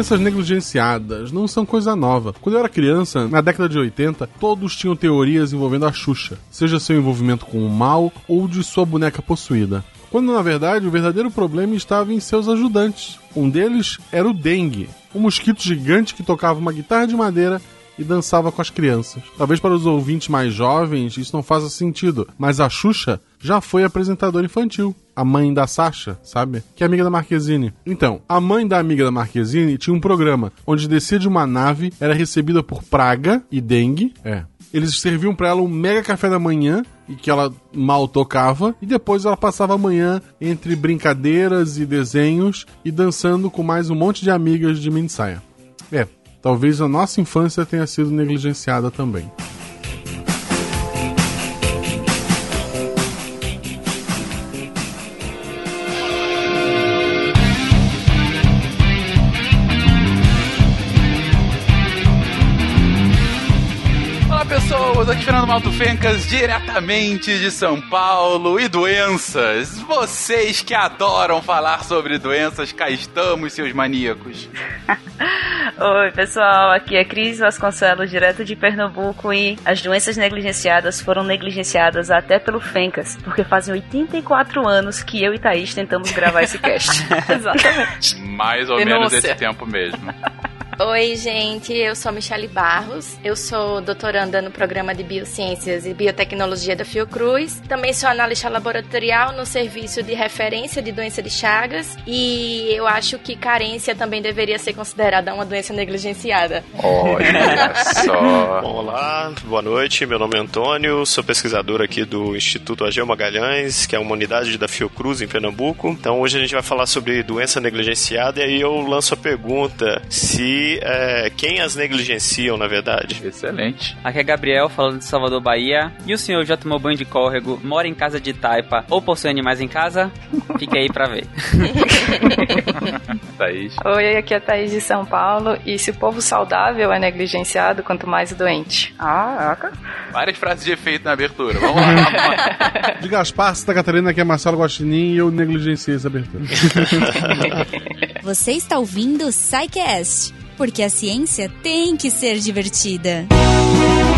Doenças negligenciadas não são coisa nova. Quando eu era criança, na década de 80, todos tinham teorias envolvendo a Xuxa, seja seu envolvimento com o mal ou de sua boneca possuída. Quando na verdade o verdadeiro problema estava em seus ajudantes. Um deles era o dengue, um mosquito gigante que tocava uma guitarra de madeira e dançava com as crianças. Talvez para os ouvintes mais jovens isso não faça sentido, mas a Xuxa já foi apresentadora infantil. A mãe da Sasha, sabe? Que é amiga da Marquezine. Então, a mãe da amiga da Marquezine tinha um programa onde descia de uma nave, era recebida por praga e dengue. É. Eles serviam para ela um mega café da manhã e que ela mal tocava, e depois ela passava a manhã entre brincadeiras e desenhos e dançando com mais um monte de amigas de mini saia. É, talvez a nossa infância tenha sido negligenciada também. Fernando Malto Fencas, diretamente de São Paulo e doenças. Vocês que adoram falar sobre doenças, cá estamos, seus maníacos. Oi, pessoal, aqui é Cris Vasconcelos, direto de Pernambuco, e as doenças negligenciadas foram negligenciadas até pelo Fencas, porque fazem 84 anos que eu e Thaís tentamos gravar esse cast. Exatamente. Mais ou Denúncia. menos esse tempo mesmo. Oi, gente, eu sou Michele Barros, eu sou doutoranda no programa de Biociências e Biotecnologia da Fiocruz, também sou analista laboratorial no serviço de referência de doença de Chagas e eu acho que carência também deveria ser considerada uma doença negligenciada. Olha só. Olá, boa noite. Meu nome é Antônio, sou pesquisador aqui do Instituto Ageu Magalhães, que é uma unidade da Fiocruz em Pernambuco. Então hoje a gente vai falar sobre doença negligenciada e aí eu lanço a pergunta se é, quem as negligenciam, na verdade. Excelente. Aqui é Gabriel, falando de Salvador, Bahia. E o senhor já tomou banho de córrego, mora em casa de taipa ou possui animais em casa? Fica aí pra ver. Thaís. Oi, aqui é a Thaís de São Paulo. E se o povo saudável é negligenciado, quanto mais o doente. Ah, Várias frases de efeito na abertura. Vamos lá. De Gaspar, Santa Catarina, que é Marcelo Guaxinim, e eu negligenciei essa abertura. Você está ouvindo o SciCast, porque a ciência tem que ser divertida. Bem-vindos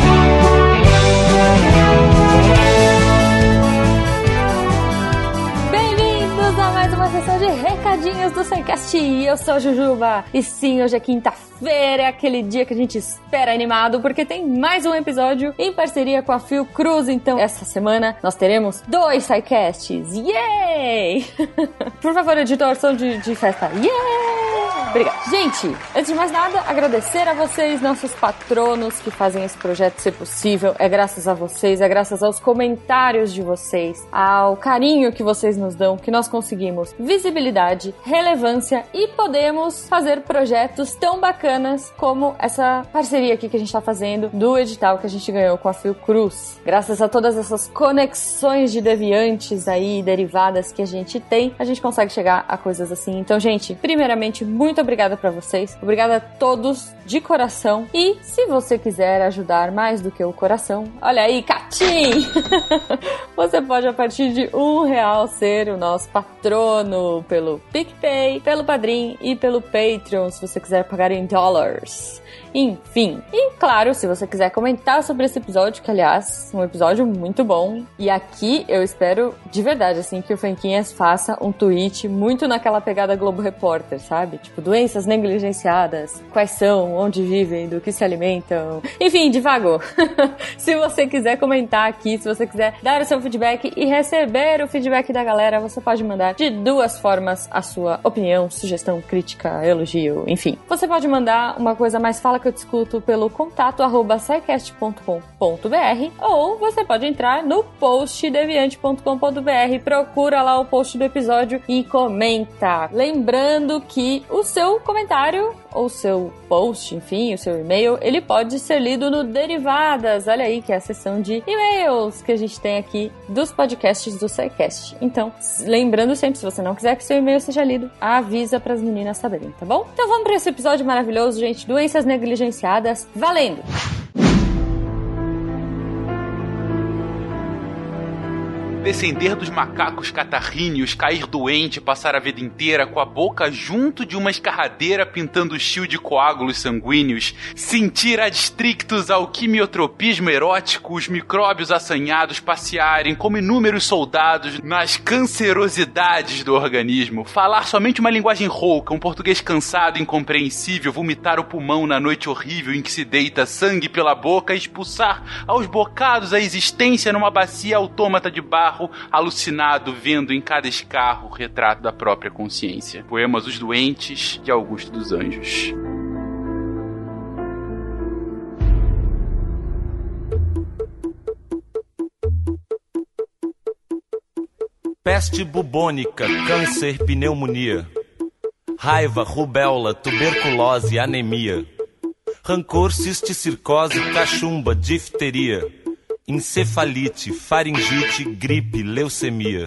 de recadinhos do SciCast. Eu sou a Jujuba. E sim, hoje é quinta-feira, é aquele dia que a gente espera animado, porque tem mais um episódio em parceria com a Phil Cruz. Então, essa semana nós teremos dois SciCasts. Yay! Por favor, editor, som de, de festa. Yay! Obrigada. Gente, antes de mais nada, agradecer a vocês, nossos patronos que fazem esse projeto ser possível. É graças a vocês, é graças aos comentários de vocês, ao carinho que vocês nos dão, que nós conseguimos visibilidade, relevância e podemos fazer projetos tão bacanas como essa parceria aqui que a gente está fazendo do edital que a gente ganhou com a Fiocruz. Graças a todas essas conexões de deviantes aí, derivadas que a gente tem, a gente consegue chegar a coisas assim. Então, gente, primeiramente, muito obrigada para vocês. Obrigada a todos de coração. E se você quiser ajudar mais do que o coração, olha aí, Catim! você pode, a partir de um real, ser o nosso patrono pelo PicPay, pelo Padrim e pelo Patreon, se você quiser pagar em dólares. Enfim. E claro, se você quiser comentar sobre esse episódio, que aliás, um episódio muito bom. E aqui eu espero de verdade, assim, que o Franquinhas faça um tweet muito naquela pegada Globo Repórter, sabe? Tipo, doenças negligenciadas, quais são, onde vivem, do que se alimentam. Enfim, devagar. se você quiser comentar aqui, se você quiser dar o seu feedback e receber o feedback da galera, você pode mandar de duas formas a sua opinião, sugestão, crítica, elogio, enfim. Você pode mandar uma coisa mais fala que eu discuto pelo contato arroba ou você pode entrar no post deviante.com.br, procura lá o post do episódio e comenta. Lembrando que o seu comentário ou seu post, enfim, o seu e-mail, ele pode ser lido no Derivadas, olha aí, que é a seção de e-mails que a gente tem aqui dos podcasts do SciCast. Então, lembrando sempre, se você não quiser que seu e-mail seja lido, avisa para as meninas saberem, tá bom? Então vamos para esse episódio maravilhoso, gente, doenças negligenciadas, valendo! Descender dos macacos catarríneos, cair doente, passar a vida inteira com a boca junto de uma escarradeira pintando chio de coágulos sanguíneos, sentir adstrictos ao quimiotropismo erótico, os micróbios assanhados passearem como inúmeros soldados nas cancerosidades do organismo, falar somente uma linguagem rouca, um português cansado, incompreensível, vomitar o pulmão na noite horrível em que se deita sangue pela boca, expulsar aos bocados a existência numa bacia autômata de barro, alucinado vendo em cada escarro o retrato da própria consciência. Poemas Os Doentes de Augusto dos Anjos. Peste bubônica, câncer, pneumonia. Raiva, rubéola, tuberculose, anemia. Rancor, cisticircose, cachumba, difteria. Encefalite, faringite, gripe, leucemia.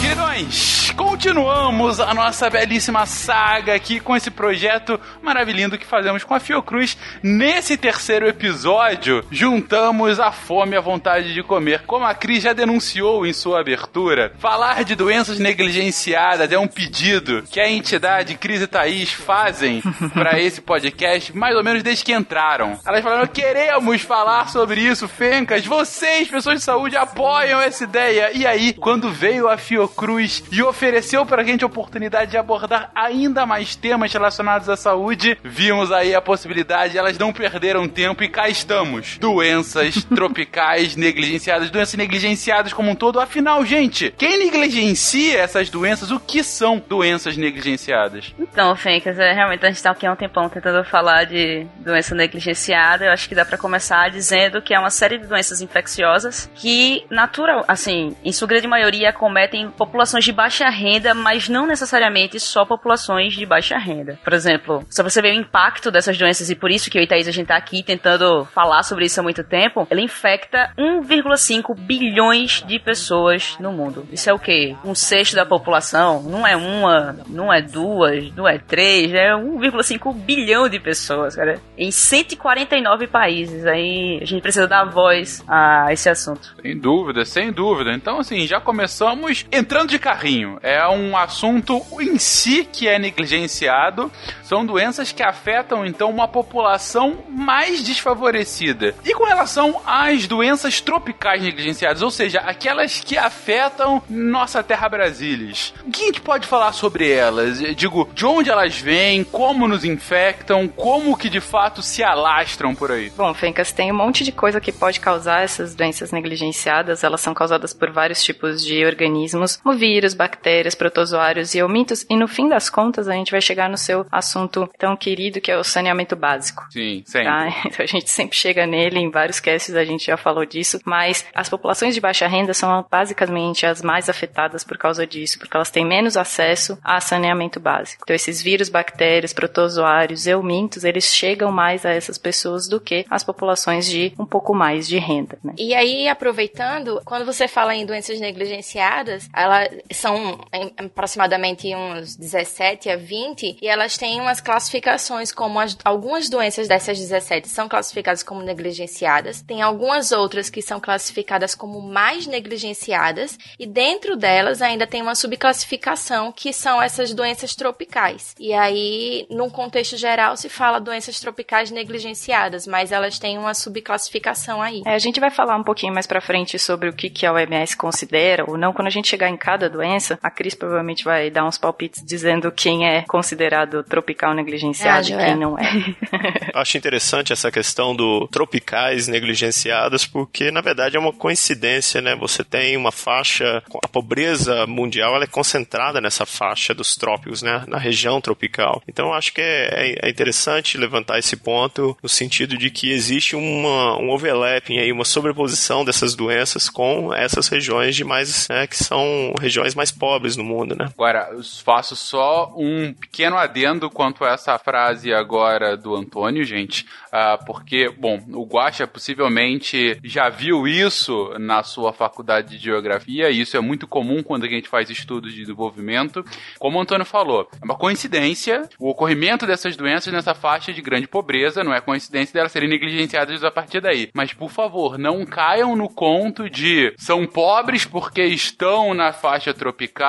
Queridões, continuamos a nossa belíssima saga aqui com esse projeto maravilhoso que fazemos com a Fiocruz. Nesse terceiro episódio, juntamos a fome e a vontade de comer. Como a Cris já denunciou em sua abertura, falar de doenças negligenciadas é um pedido que a entidade Cris e Thaís fazem para esse podcast, mais ou menos desde que entraram. Elas falaram: queremos falar sobre isso, Fencas. Vocês, pessoas de saúde, apoiam essa ideia. E aí, quando veio a Fiocruz, Cruz e ofereceu pra gente a oportunidade de abordar ainda mais temas relacionados à saúde, vimos aí a possibilidade, elas não perderam tempo e cá estamos. Doenças tropicais negligenciadas, doenças negligenciadas como um todo. Afinal, gente, quem negligencia essas doenças, o que são doenças negligenciadas? Então, Fencas, é, realmente a gente tá aqui há um tempão tentando falar de doença negligenciada. Eu acho que dá para começar dizendo que é uma série de doenças infecciosas que, natural, assim, em sua grande maioria, acometem populações de baixa renda, mas não necessariamente só populações de baixa renda. Por exemplo, pra você ver o impacto dessas doenças, e por isso que e Thaís a gente tá aqui tentando falar sobre isso há muito tempo, ela infecta 1,5 bilhões de pessoas no mundo. Isso é o quê? Um sexto da população? Não é uma, não é duas, não é três, é 1,5 bilhão de pessoas, cara. Em 149 países. Aí a gente precisa dar voz a esse assunto. Sem dúvida, sem dúvida. Então, assim, já começamos entrando de carrinho. É um assunto em si que é negligenciado. São doenças que afetam, então, uma população mais desfavorecida. E com relação às doenças tropicais negligenciadas, ou seja, aquelas que afetam nossa terra Brasilis, o que a gente pode falar sobre elas? Eu digo, de onde elas vêm, como nos infectam, como que de fato se alastram por aí? Bom, Fencas, tem um monte de coisa que pode causar essas doenças negligenciadas. Elas são causadas por vários tipos de organismos, como vírus, bactérias, protozoários e eumintos. E no fim das contas, a gente vai chegar no seu assunto tão querido que é o saneamento básico. Sim, sempre. Tá? Então a gente sempre chega nele, em vários casts a gente já falou disso, mas as populações de baixa renda são basicamente as mais afetadas por causa disso, porque elas têm menos acesso a saneamento básico. Então esses vírus, bactérias, protozoários, eumintos, eles chegam mais a essas pessoas do que as populações de um pouco mais de renda. Né? E aí, aproveitando, quando você fala em doenças negligenciadas, elas são aproximadamente uns 17 a 20 e elas têm umas classificações como as, algumas doenças dessas 17 são classificadas como negligenciadas, tem algumas outras que são classificadas como mais negligenciadas e dentro delas ainda tem uma subclassificação que são essas doenças tropicais. E aí, num contexto geral, se fala doenças tropicais negligenciadas, mas elas têm uma subclassificação aí. É, a gente vai falar um pouquinho mais pra frente sobre o que, que a OMS considera ou não. Quando a gente chegar em cada doença, a Cris provavelmente vai dar uns palpites dizendo quem é considerado tropical negligenciado É, e quem é. não é. Acho interessante essa questão do tropicais negligenciados, porque na verdade é uma coincidência, né? Você tem uma faixa, a pobreza mundial ela é concentrada nessa faixa dos trópicos, né? Na região tropical. Então eu acho que é, é interessante levantar esse ponto no sentido de que existe uma, um overlapping aí, uma sobreposição dessas doenças com essas regiões de mais, né, que são regiões mais pobres pobres no mundo, né? Agora, eu faço só um pequeno adendo quanto a essa frase agora do Antônio, gente, uh, porque, bom, o Guaxa possivelmente já viu isso na sua faculdade de geografia, e isso é muito comum quando a gente faz estudos de desenvolvimento. Como o Antônio falou, é uma coincidência o ocorrimento dessas doenças nessa faixa de grande pobreza, não é coincidência delas serem negligenciadas a partir daí. Mas, por favor, não caiam no conto de são pobres porque estão na faixa tropical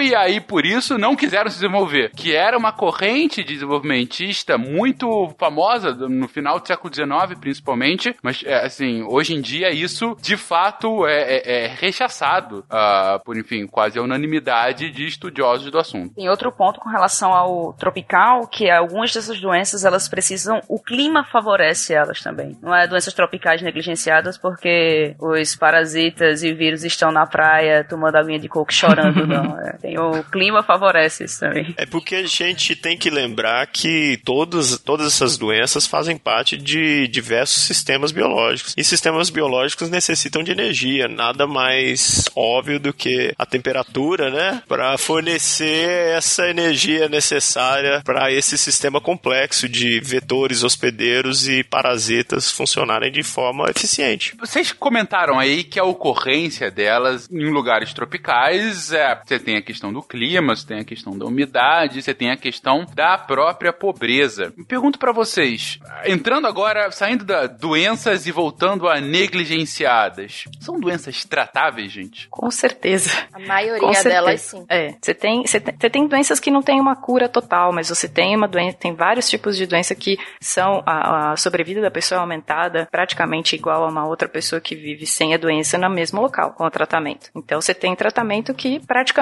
e aí por isso não quiseram se desenvolver. Que era uma corrente desenvolvimentista muito famosa no final do século XIX, principalmente. Mas, é, assim, hoje em dia isso de fato é, é, é rechaçado uh, por, enfim, quase a unanimidade de estudiosos do assunto. Tem outro ponto com relação ao tropical, que algumas dessas doenças elas precisam, o clima favorece elas também. Não é doenças tropicais negligenciadas porque os parasitas e vírus estão na praia tomando aguinha de coco chorando, não. É, tem o clima favorece isso também. É porque a gente tem que lembrar que todos, todas essas doenças fazem parte de diversos sistemas biológicos. E sistemas biológicos necessitam de energia, nada mais óbvio do que a temperatura, né? Para fornecer essa energia necessária para esse sistema complexo de vetores hospedeiros e parasitas funcionarem de forma eficiente. Vocês comentaram aí que a ocorrência delas em lugares tropicais é, você tem a questão do clima, você tem a questão da umidade, você tem a questão da própria pobreza. Me pergunto para vocês, entrando agora, saindo da doenças e voltando a negligenciadas, são doenças tratáveis, gente? Com certeza. A maioria delas sim. É, você tem, você tem, tem doenças que não tem uma cura total, mas você tem uma doença, tem vários tipos de doença que são a, a sobrevida da pessoa aumentada praticamente igual a uma outra pessoa que vive sem a doença no mesmo local com o tratamento. Então você tem tratamento que praticamente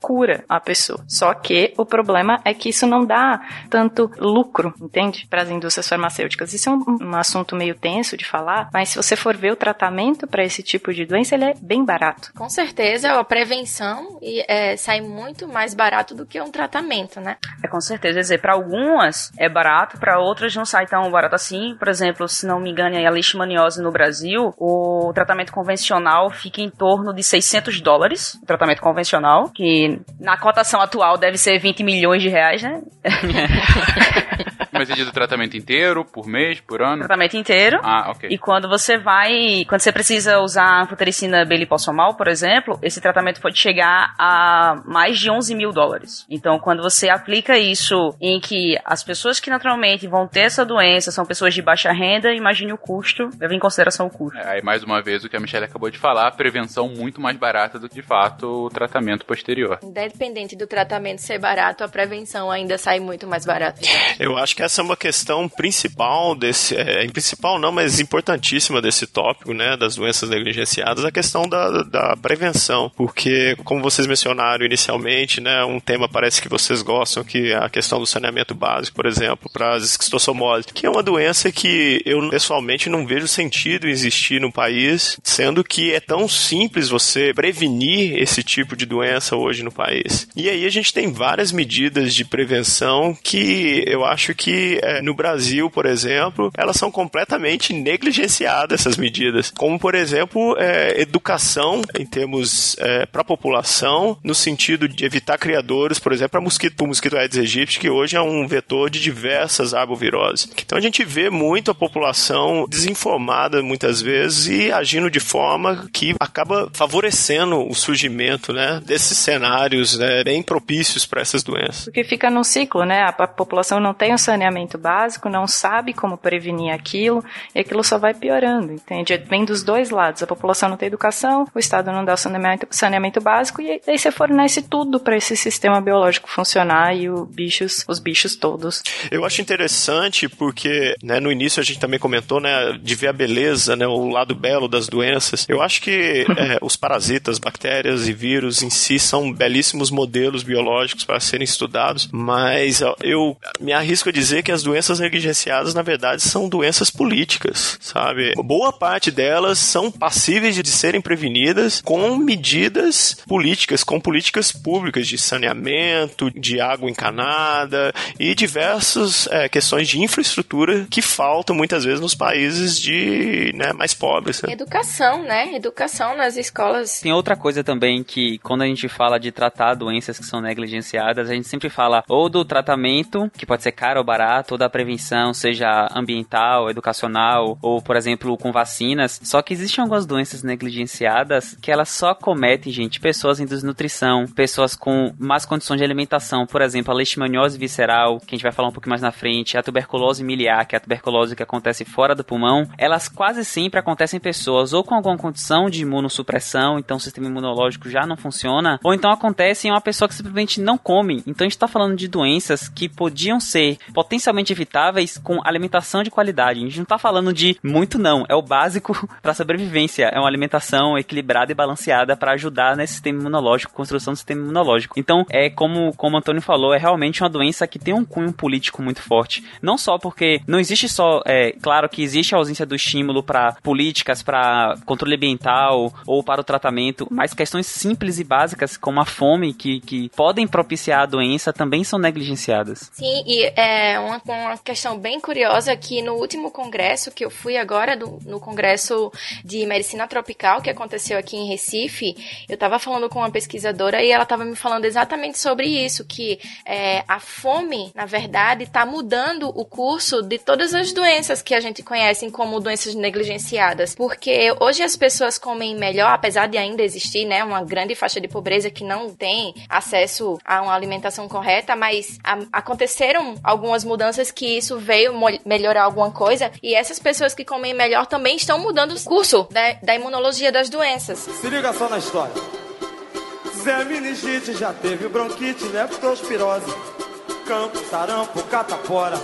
cura a pessoa. Só que o problema é que isso não dá tanto lucro, entende? Para as indústrias farmacêuticas. Isso é um, um assunto meio tenso de falar, mas se você for ver o tratamento para esse tipo de doença, ele é bem barato. Com certeza, a prevenção é, sai muito mais barato do que um tratamento, né? É com certeza. Quer dizer, para algumas é barato, para outras não sai tão barato assim. Por exemplo, se não me engano, a leishmaniose no Brasil, o tratamento convencional fica em torno de 600 dólares. O tratamento convencional, que na cotação atual deve ser 20 milhões de reais, né? Mas é do tratamento inteiro, por mês, por ano? Tratamento inteiro. Ah, ok. E quando você vai, quando você precisa usar anfotericina belipossomal, por exemplo, esse tratamento pode chegar a mais de 11 mil dólares. Então, quando você aplica isso em que as pessoas que naturalmente vão ter essa doença são pessoas de baixa renda, imagine o custo, leva em consideração o custo. É, aí, mais uma vez, o que a Michelle acabou de falar, prevenção muito mais barata do que, de fato, o tratamento posterior. Independente do tratamento ser barato, a prevenção ainda sai muito mais barata. Eu acho que essa é uma questão principal desse, é, principal não, mas importantíssima desse tópico, né, das doenças negligenciadas, a questão da, da prevenção, porque, como vocês mencionaram inicialmente, né, um tema parece que vocês gostam, que é a questão do saneamento básico, por exemplo, para as esquistossomose, que é uma doença que eu pessoalmente não vejo sentido existir no país, sendo que é tão simples você prevenir esse tipo de doença hoje no país. E aí a gente tem várias medidas de prevenção que eu acho que é, no Brasil, por exemplo, elas são completamente negligenciadas essas medidas, como por exemplo é, educação em termos é, para a população, no sentido de evitar criadores, por exemplo, para mosquito, o mosquito Aedes aegypti, que hoje é um vetor de diversas arboviroses. Então a gente vê muito a população desinformada muitas vezes e agindo de forma que acaba favorecendo o surgimento né, desses cenários né, bem propícios para essas doenças. Porque fica num ciclo, né? A população não tem o saneamento básico, não sabe como prevenir aquilo, e aquilo só vai piorando, entende? Vem dos dois lados. A população não tem educação, o Estado não dá o saneamento, saneamento básico, e aí você fornece tudo para esse sistema biológico funcionar e o bichos, os bichos todos. Eu acho interessante porque, né, no início a gente também comentou, né, de ver a beleza, né, o lado belo das doenças. Eu acho que é, os parasitas, bactérias e vírus em si são belíssimos modelos biológicos para serem estudados, mas eu me arrisco a dizer dizer que as doenças negligenciadas, na verdade, são doenças políticas, sabe? Boa parte delas são passíveis de serem prevenidas com medidas políticas, com políticas públicas de saneamento, de água encanada e diversas é, questões de infraestrutura que faltam muitas vezes nos países de né, mais pobres. Né? Educação, né? Educação nas escolas. Tem outra coisa também que quando a gente fala de tratar doenças que são negligenciadas, a gente sempre fala ou do tratamento, que pode ser caro ou barato, ou da prevenção, seja ambiental, educacional, ou, por exemplo, com vacinas. Só que existem algumas doenças negligenciadas que elas só cometem, gente, pessoas em desnutrição, pessoas com más condições de alimentação, por exemplo, a leishmaniose visceral, que a gente vai falar um pouco mais na frente, a tuberculose miliar, que é a tuberculose que acontece fora do pulmão, elas quase sempre acontecem em pessoas ou com alguma condição de imunossupressão, então o sistema imunológico já não funciona, ou então acontece em uma pessoa que simplesmente não come. Então a gente está falando de doenças que podiam ser evitáveis com alimentação de qualidade. A gente não está falando de muito não, é o básico para sobrevivência, é uma alimentação equilibrada e balanceada para ajudar nesse sistema imunológico, construção do sistema imunológico. Então, é como como o Antônio falou, é realmente uma doença que tem um cunho político muito forte. Não só porque não existe só, é claro que existe a ausência do estímulo para políticas, para controle ambiental ou para o tratamento, mas questões simples e básicas como a fome que, que podem propiciar a doença também são negligenciadas. Sim, e é uma, uma questão bem curiosa que no último congresso que eu fui agora, do, no congresso de medicina tropical que aconteceu aqui em Recife, eu estava falando com uma pesquisadora e ela estava me falando exatamente sobre isso, que é, a fome, na verdade, está mudando o curso de todas as doenças que a gente conhece como doenças negligenciadas, porque hoje as pessoas comem melhor, apesar de ainda existir, né, uma grande faixa de pobreza que não tem acesso a uma alimentação correta, mas a, aconteceram algumas mudanças que isso veio melhorar alguma coisa e essas pessoas que comem melhor também estão mudando o curso da, da imunologia das doenças. Se liga só na história. Zé Meningite já teve bronquite, leptospirose, campo, sarampo, catapora,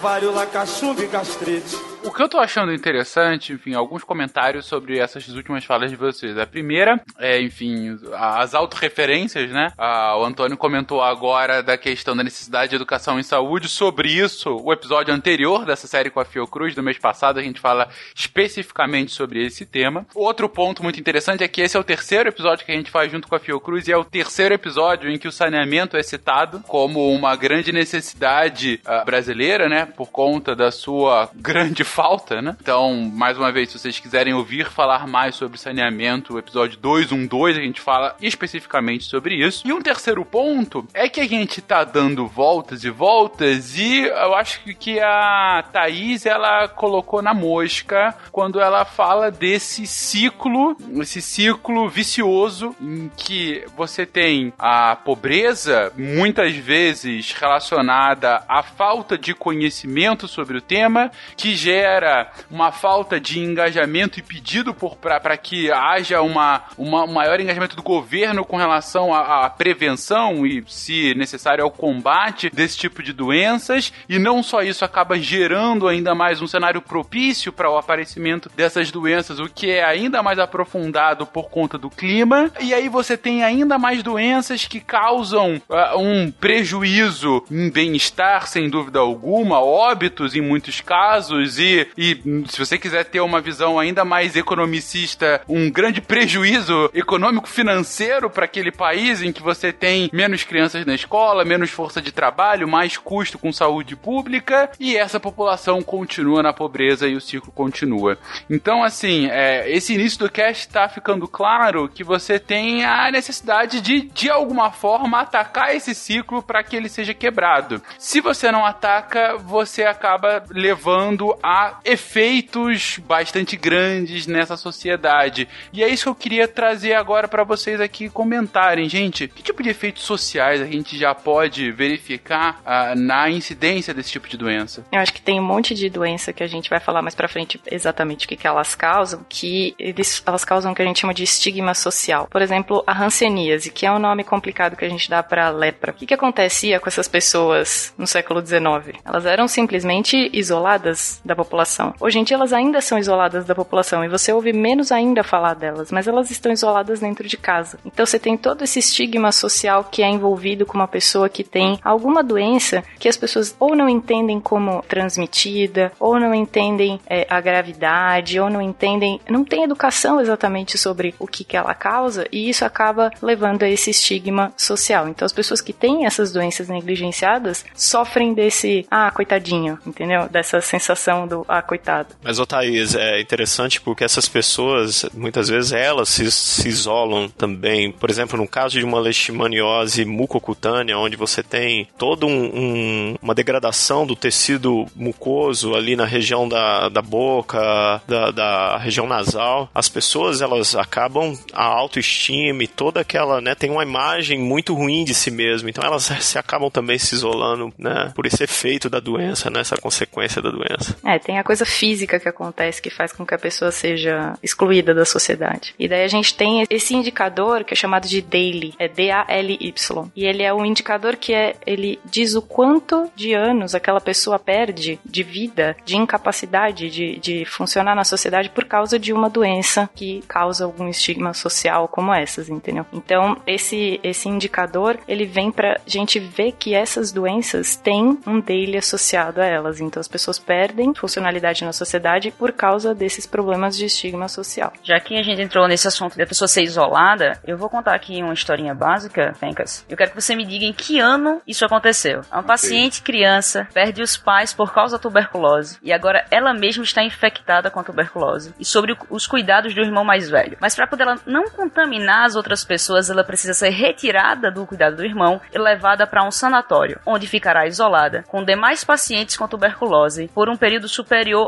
varíola, cachumba e gastrite. O que eu tô achando interessante, enfim, alguns comentários sobre essas últimas falas de vocês. A primeira é, enfim, as autorreferências, né? Ah, o Antônio comentou agora da questão da necessidade de educação em saúde. Sobre isso, o episódio anterior dessa série com a Fiocruz, do mês passado, a gente fala especificamente sobre esse tema. Outro ponto muito interessante é que esse é o terceiro episódio que a gente faz junto com a Fiocruz e é o terceiro episódio em que o saneamento é citado como uma grande necessidade uh, brasileira, né? Por conta da sua grande falta, né? Então, mais uma vez, se vocês quiserem ouvir falar mais sobre saneamento, o episódio 212, a gente fala especificamente sobre isso. E um terceiro ponto é que a gente tá dando voltas e voltas e eu acho que a Thaís, ela colocou na mosca quando ela fala desse ciclo, esse ciclo vicioso em que você tem a pobreza, muitas vezes relacionada à falta de conhecimento sobre o tema, que gera gera uma falta de engajamento e pedido para que haja uma, uma, um maior engajamento do governo com relação à, à prevenção e, se necessário, ao combate desse tipo de doenças. E não só isso, acaba gerando ainda mais um cenário propício para o aparecimento dessas doenças, o que é ainda mais aprofundado por conta do clima. E aí você tem ainda mais doenças que causam uh, um prejuízo em bem-estar, sem dúvida alguma, óbitos em muitos casos, e e se você quiser ter uma visão ainda mais economicista, um grande prejuízo econômico financeiro para aquele país em que você tem menos crianças na escola, menos força de trabalho, mais custo com saúde pública e essa população continua na pobreza e o ciclo continua. Então, assim, é, esse início do cast está ficando claro que você tem a necessidade de, de alguma forma, atacar esse ciclo para que ele seja quebrado. Se você não ataca, você acaba levando a efeitos bastante grandes nessa sociedade. E é isso que eu queria trazer agora para vocês aqui comentarem, gente. Que tipo de efeitos sociais a gente já pode verificar uh, na incidência desse tipo de doença? Eu acho que tem um monte de doença que a gente vai falar mais para frente exatamente o que, que elas causam, que eles, elas causam o que a gente chama de estigma social. Por exemplo, a hanseníase, que é um nome complicado que a gente dá para lepra. O que, que acontecia com essas pessoas no século XIX? Elas eram simplesmente isoladas da população população. Hoje em dia elas ainda são isoladas da população e você ouve menos ainda falar delas, mas elas estão isoladas dentro de casa. Então você tem todo esse estigma social que é envolvido com uma pessoa que tem alguma doença que as pessoas ou não entendem como transmitida, ou não entendem é, a gravidade, ou não entendem, não tem educação exatamente sobre o que, que ela causa, e isso acaba levando a esse estigma social. Então as pessoas que têm essas doenças negligenciadas sofrem desse, ah, coitadinho, entendeu? Dessa sensação do, ah, coitado. Mas, ô Thaís, é interessante porque essas pessoas, muitas vezes, elas se, se isolam também. Por exemplo, no caso de uma leishmaniose mucocutânea, onde você tem toda um, um, uma degradação do tecido mucoso ali na região da, da boca, da, da região nasal, as pessoas, elas acabam a autoestima e toda aquela, né, tem uma imagem muito ruim de si mesmo, então elas se acabam também se isolando, né, por esse efeito da doença, né, essa consequência da doença. É, tem a coisa física que acontece que faz com que a pessoa seja excluída da sociedade. E daí a gente tem esse indicador que é chamado de DALY, é D-A-L-Y. E ele é um indicador que é, ele diz o quanto de anos aquela pessoa perde de vida, de incapacidade de, de funcionar na sociedade por causa de uma doença que causa algum estigma social como essas, entendeu? Então, esse, esse indicador, ele vem pra gente ver que essas doenças têm um daily associado a elas. Então, as pessoas perdem na sociedade por causa desses problemas de estigma social. Já que a gente entrou nesse assunto da pessoa ser isolada, eu vou contar aqui uma historinha básica, Fencas. Eu quero que você me diga em que ano isso aconteceu. É uma paciente criança perde os pais por causa da tuberculose e agora ela mesma está infectada com a tuberculose e sobre os cuidados do irmão mais velho. Mas para poder ela não contaminar as outras pessoas, ela precisa ser retirada do cuidado do irmão e levada para um sanatório, onde ficará isolada com demais pacientes com tuberculose por um período superior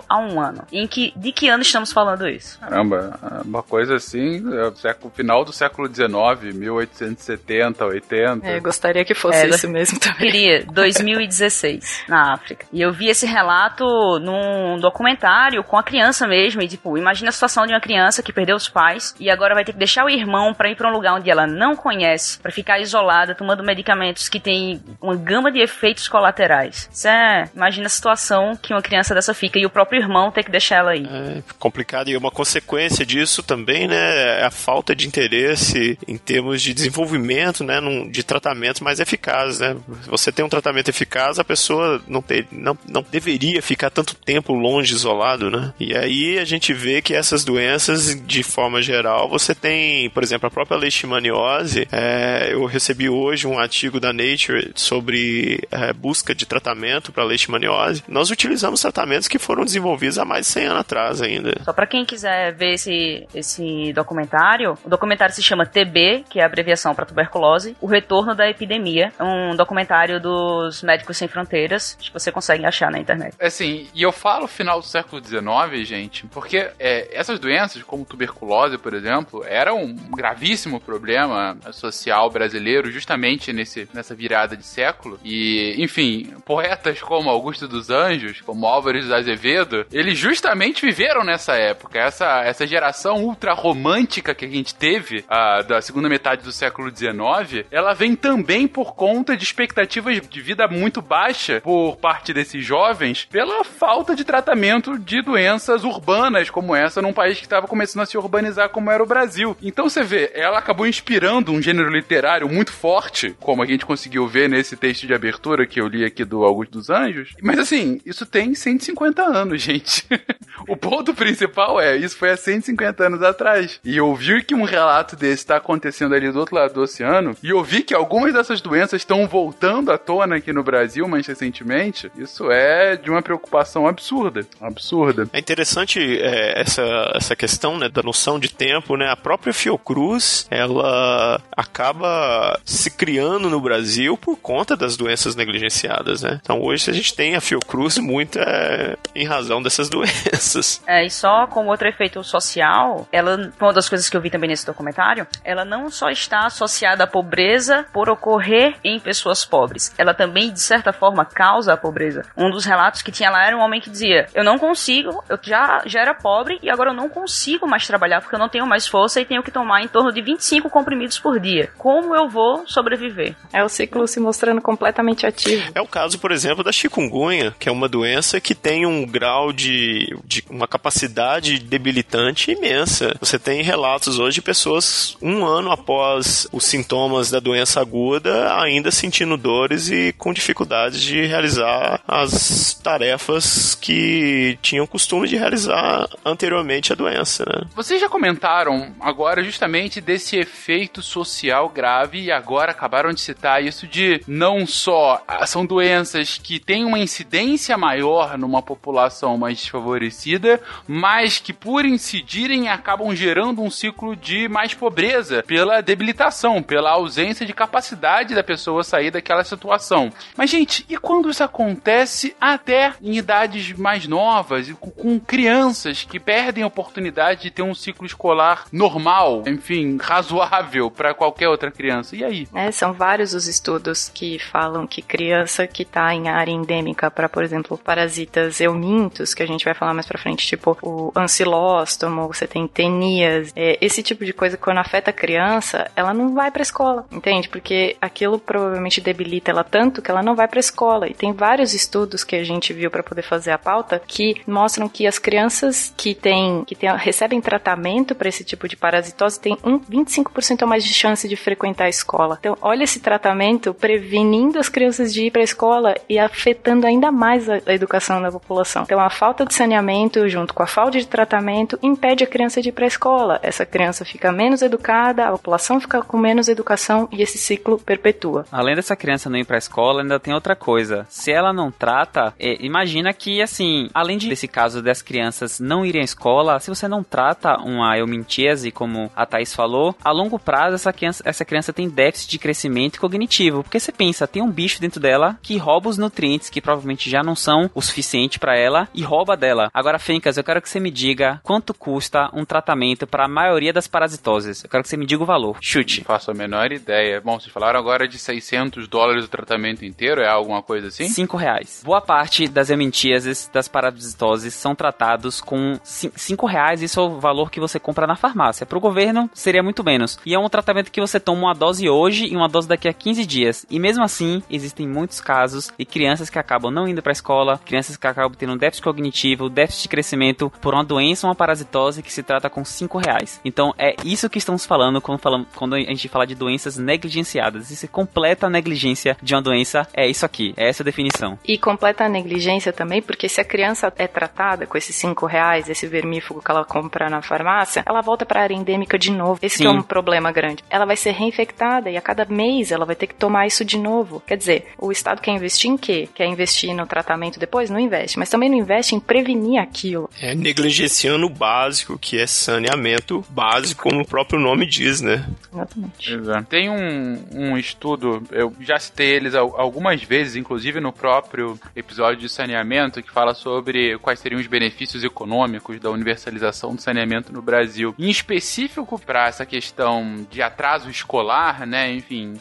a um ano. Em que de que ano estamos falando isso? Caramba, uma coisa assim, é o século, final do século XIX, 1870, 80. É, gostaria que fosse É, isso mesmo também. Queria, 2016, na África. E eu vi esse relato num documentário com a criança mesmo. E, tipo, imagina a situação de uma criança que perdeu os pais e agora vai ter que deixar o irmão pra ir pra um lugar onde ela não conhece, pra ficar isolada, tomando medicamentos que tem uma gama de efeitos colaterais. Isso é, imagina a situação que uma criança dessa fica e o próprio irmão ter que deixar ela ir. É complicado e uma consequência disso também, né, é a falta de interesse em termos de desenvolvimento, né, de tratamentos mais eficazes, né. Se você tem um tratamento eficaz, a pessoa não, ter, não, não deveria ficar tanto tempo longe, isolado, né. E aí a gente vê que essas doenças, de forma geral, você tem, por exemplo, a própria leishmaniose. É, eu recebi hoje um artigo da Nature sobre é, busca de tratamento para leishmaniose. Nós utilizamos tratamentos que foram desenvolvidos há mais de 100 anos atrás ainda. Só pra quem quiser ver esse, esse documentário, o documentário se chama TB, que é a abreviação para tuberculose, O Retorno da Epidemia. É um documentário dos Médicos Sem Fronteiras, acho que você consegue achar na internet. Assim, e eu falo final do século XIX, gente, porque é, essas doenças, como tuberculose, por exemplo, eram um gravíssimo problema social brasileiro, justamente nesse, nessa virada de século. E, enfim, poetas como Augusto dos Anjos, como Álvares de Azevedo, eles justamente viveram nessa época. Essa, essa geração ultra romântica que a gente teve ah, da segunda metade do século XIX, ela vem também por conta de expectativas de vida muito baixa por parte desses jovens pela falta de tratamento de doenças urbanas como essa num país que estava começando a se urbanizar como era o Brasil. Então você vê, ela acabou inspirando um gênero literário muito forte, como a gente conseguiu ver nesse texto de abertura que eu li aqui do Augusto dos Anjos. Mas assim, isso tem 150 anos, gente. o ponto principal é, isso foi há 150 anos atrás. E ouvir que um relato desse está acontecendo ali do outro lado do oceano, e ouvir que algumas dessas doenças estão voltando à tona aqui no Brasil mais recentemente, isso é de uma preocupação absurda. Absurda. É interessante é, essa, essa questão né, da noção de tempo, né? A própria Fiocruz, ela acaba se criando no Brasil por conta das doenças negligenciadas, né? Então hoje a gente tem a Fiocruz muito é, em razão dessas doenças. É, e só como outro efeito social, ela, uma das coisas que eu vi também nesse documentário, ela não só está associada à pobreza por ocorrer em pessoas pobres, ela também, de certa forma, causa a pobreza. Um dos relatos que tinha lá era um homem que dizia: Eu não consigo, eu já, já era pobre e agora eu não consigo mais trabalhar porque eu não tenho mais força e tenho que tomar em torno de 25 comprimidos por dia. Como eu vou sobreviver? É o ciclo se mostrando completamente ativo. É o caso, por exemplo, da chikungunya, que é uma doença que tem um grau de, de uma capacidade debilitante imensa. Você tem relatos hoje de pessoas um ano após os sintomas da doença aguda ainda sentindo dores e com dificuldades de realizar as tarefas que tinham costume de realizar anteriormente à doença, né? Vocês já comentaram agora justamente desse efeito social grave e agora acabaram de citar isso de não só ah, são doenças que têm uma incidência maior numa população mais desfavorecida, mas que por incidirem acabam gerando um ciclo de mais pobreza pela debilitação, pela ausência de capacidade da pessoa sair daquela situação. Mas gente, e quando isso acontece até em idades mais novas, com, com crianças que perdem a oportunidade de ter um ciclo escolar normal, enfim, razoável para qualquer outra criança? E aí? É, são vários os estudos que falam que criança que está em área endêmica para, por exemplo, parasitas eumintos, que a gente vai falar mais para frente, tipo o ancilóstomo, você tem tenias, é, esse tipo de coisa quando afeta a criança, ela não vai para escola, entende? Porque aquilo provavelmente debilita ela tanto que ela não vai para escola. E tem vários estudos que a gente viu para poder fazer a pauta que mostram que as crianças que têm que tem, recebem tratamento para esse tipo de parasitose têm um 25% a mais de chance de frequentar a escola. Então, olha esse tratamento prevenindo as crianças de ir para a escola e afetando ainda mais a, a educação da população. Então, a falta de saneamento junto com a falta de tratamento impede a criança de ir para a escola. Essa criança fica menos educada, a população fica com menos educação e esse ciclo perpetua. Além dessa criança não ir para a escola, ainda tem outra coisa. Se ela não trata, é, imagina que assim, além de, desse caso das crianças não irem à escola, se você não trata uma eumintíase, como a Thais falou, a longo prazo essa criança, essa criança tem déficit de crescimento cognitivo. Porque você pensa, tem um bicho dentro dela que rouba os nutrientes que provavelmente já não são o suficiente para ela e rouba dela. Agora, Fencas, eu quero que você me diga quanto custa um tratamento para a maioria das parasitoses. Eu quero que você me diga o valor. Chute. Não faço a menor ideia. Bom, vocês falaram agora de 600 dólares o tratamento inteiro, é alguma coisa assim? 5 reais. Boa parte das emintíases, das parasitoses, são tratados com 5 reais. Isso é o valor que você compra na farmácia. Para o governo, seria muito menos. E é um tratamento que você toma uma dose hoje e uma dose daqui a 15 dias. E mesmo assim, existem muitos casos de crianças que acabam não indo para a escola, crianças que acabam tendo um déficit cognitivo, déficit de crescimento por uma doença, uma parasitose que se trata com 5 reais. Então é isso que estamos falando quando, falamos, quando a gente fala de doenças negligenciadas. Isso é completa negligência de uma doença, é isso aqui, é essa a definição. E completa negligência também, porque se a criança é tratada com esses 5 reais, esse vermífugo que ela compra na farmácia, ela volta para a área endêmica de novo. Esse é um problema grande. Ela vai ser reinfectada e a cada mês ela vai ter que tomar isso de novo. Quer dizer, o Estado quer investir em quê? Quer investir no tratamento depois? Não investe. Mas também não investe em prevenir aquilo. É negligenciando o básico, que é saneamento básico, como o próprio nome diz, né? Exatamente. Exato. Tem um, um estudo, eu já citei eles algumas vezes, inclusive no próprio episódio de saneamento, que fala sobre quais seriam os benefícios econômicos da universalização do saneamento no Brasil. Em específico para essa questão de atraso escolar, né? Enfim,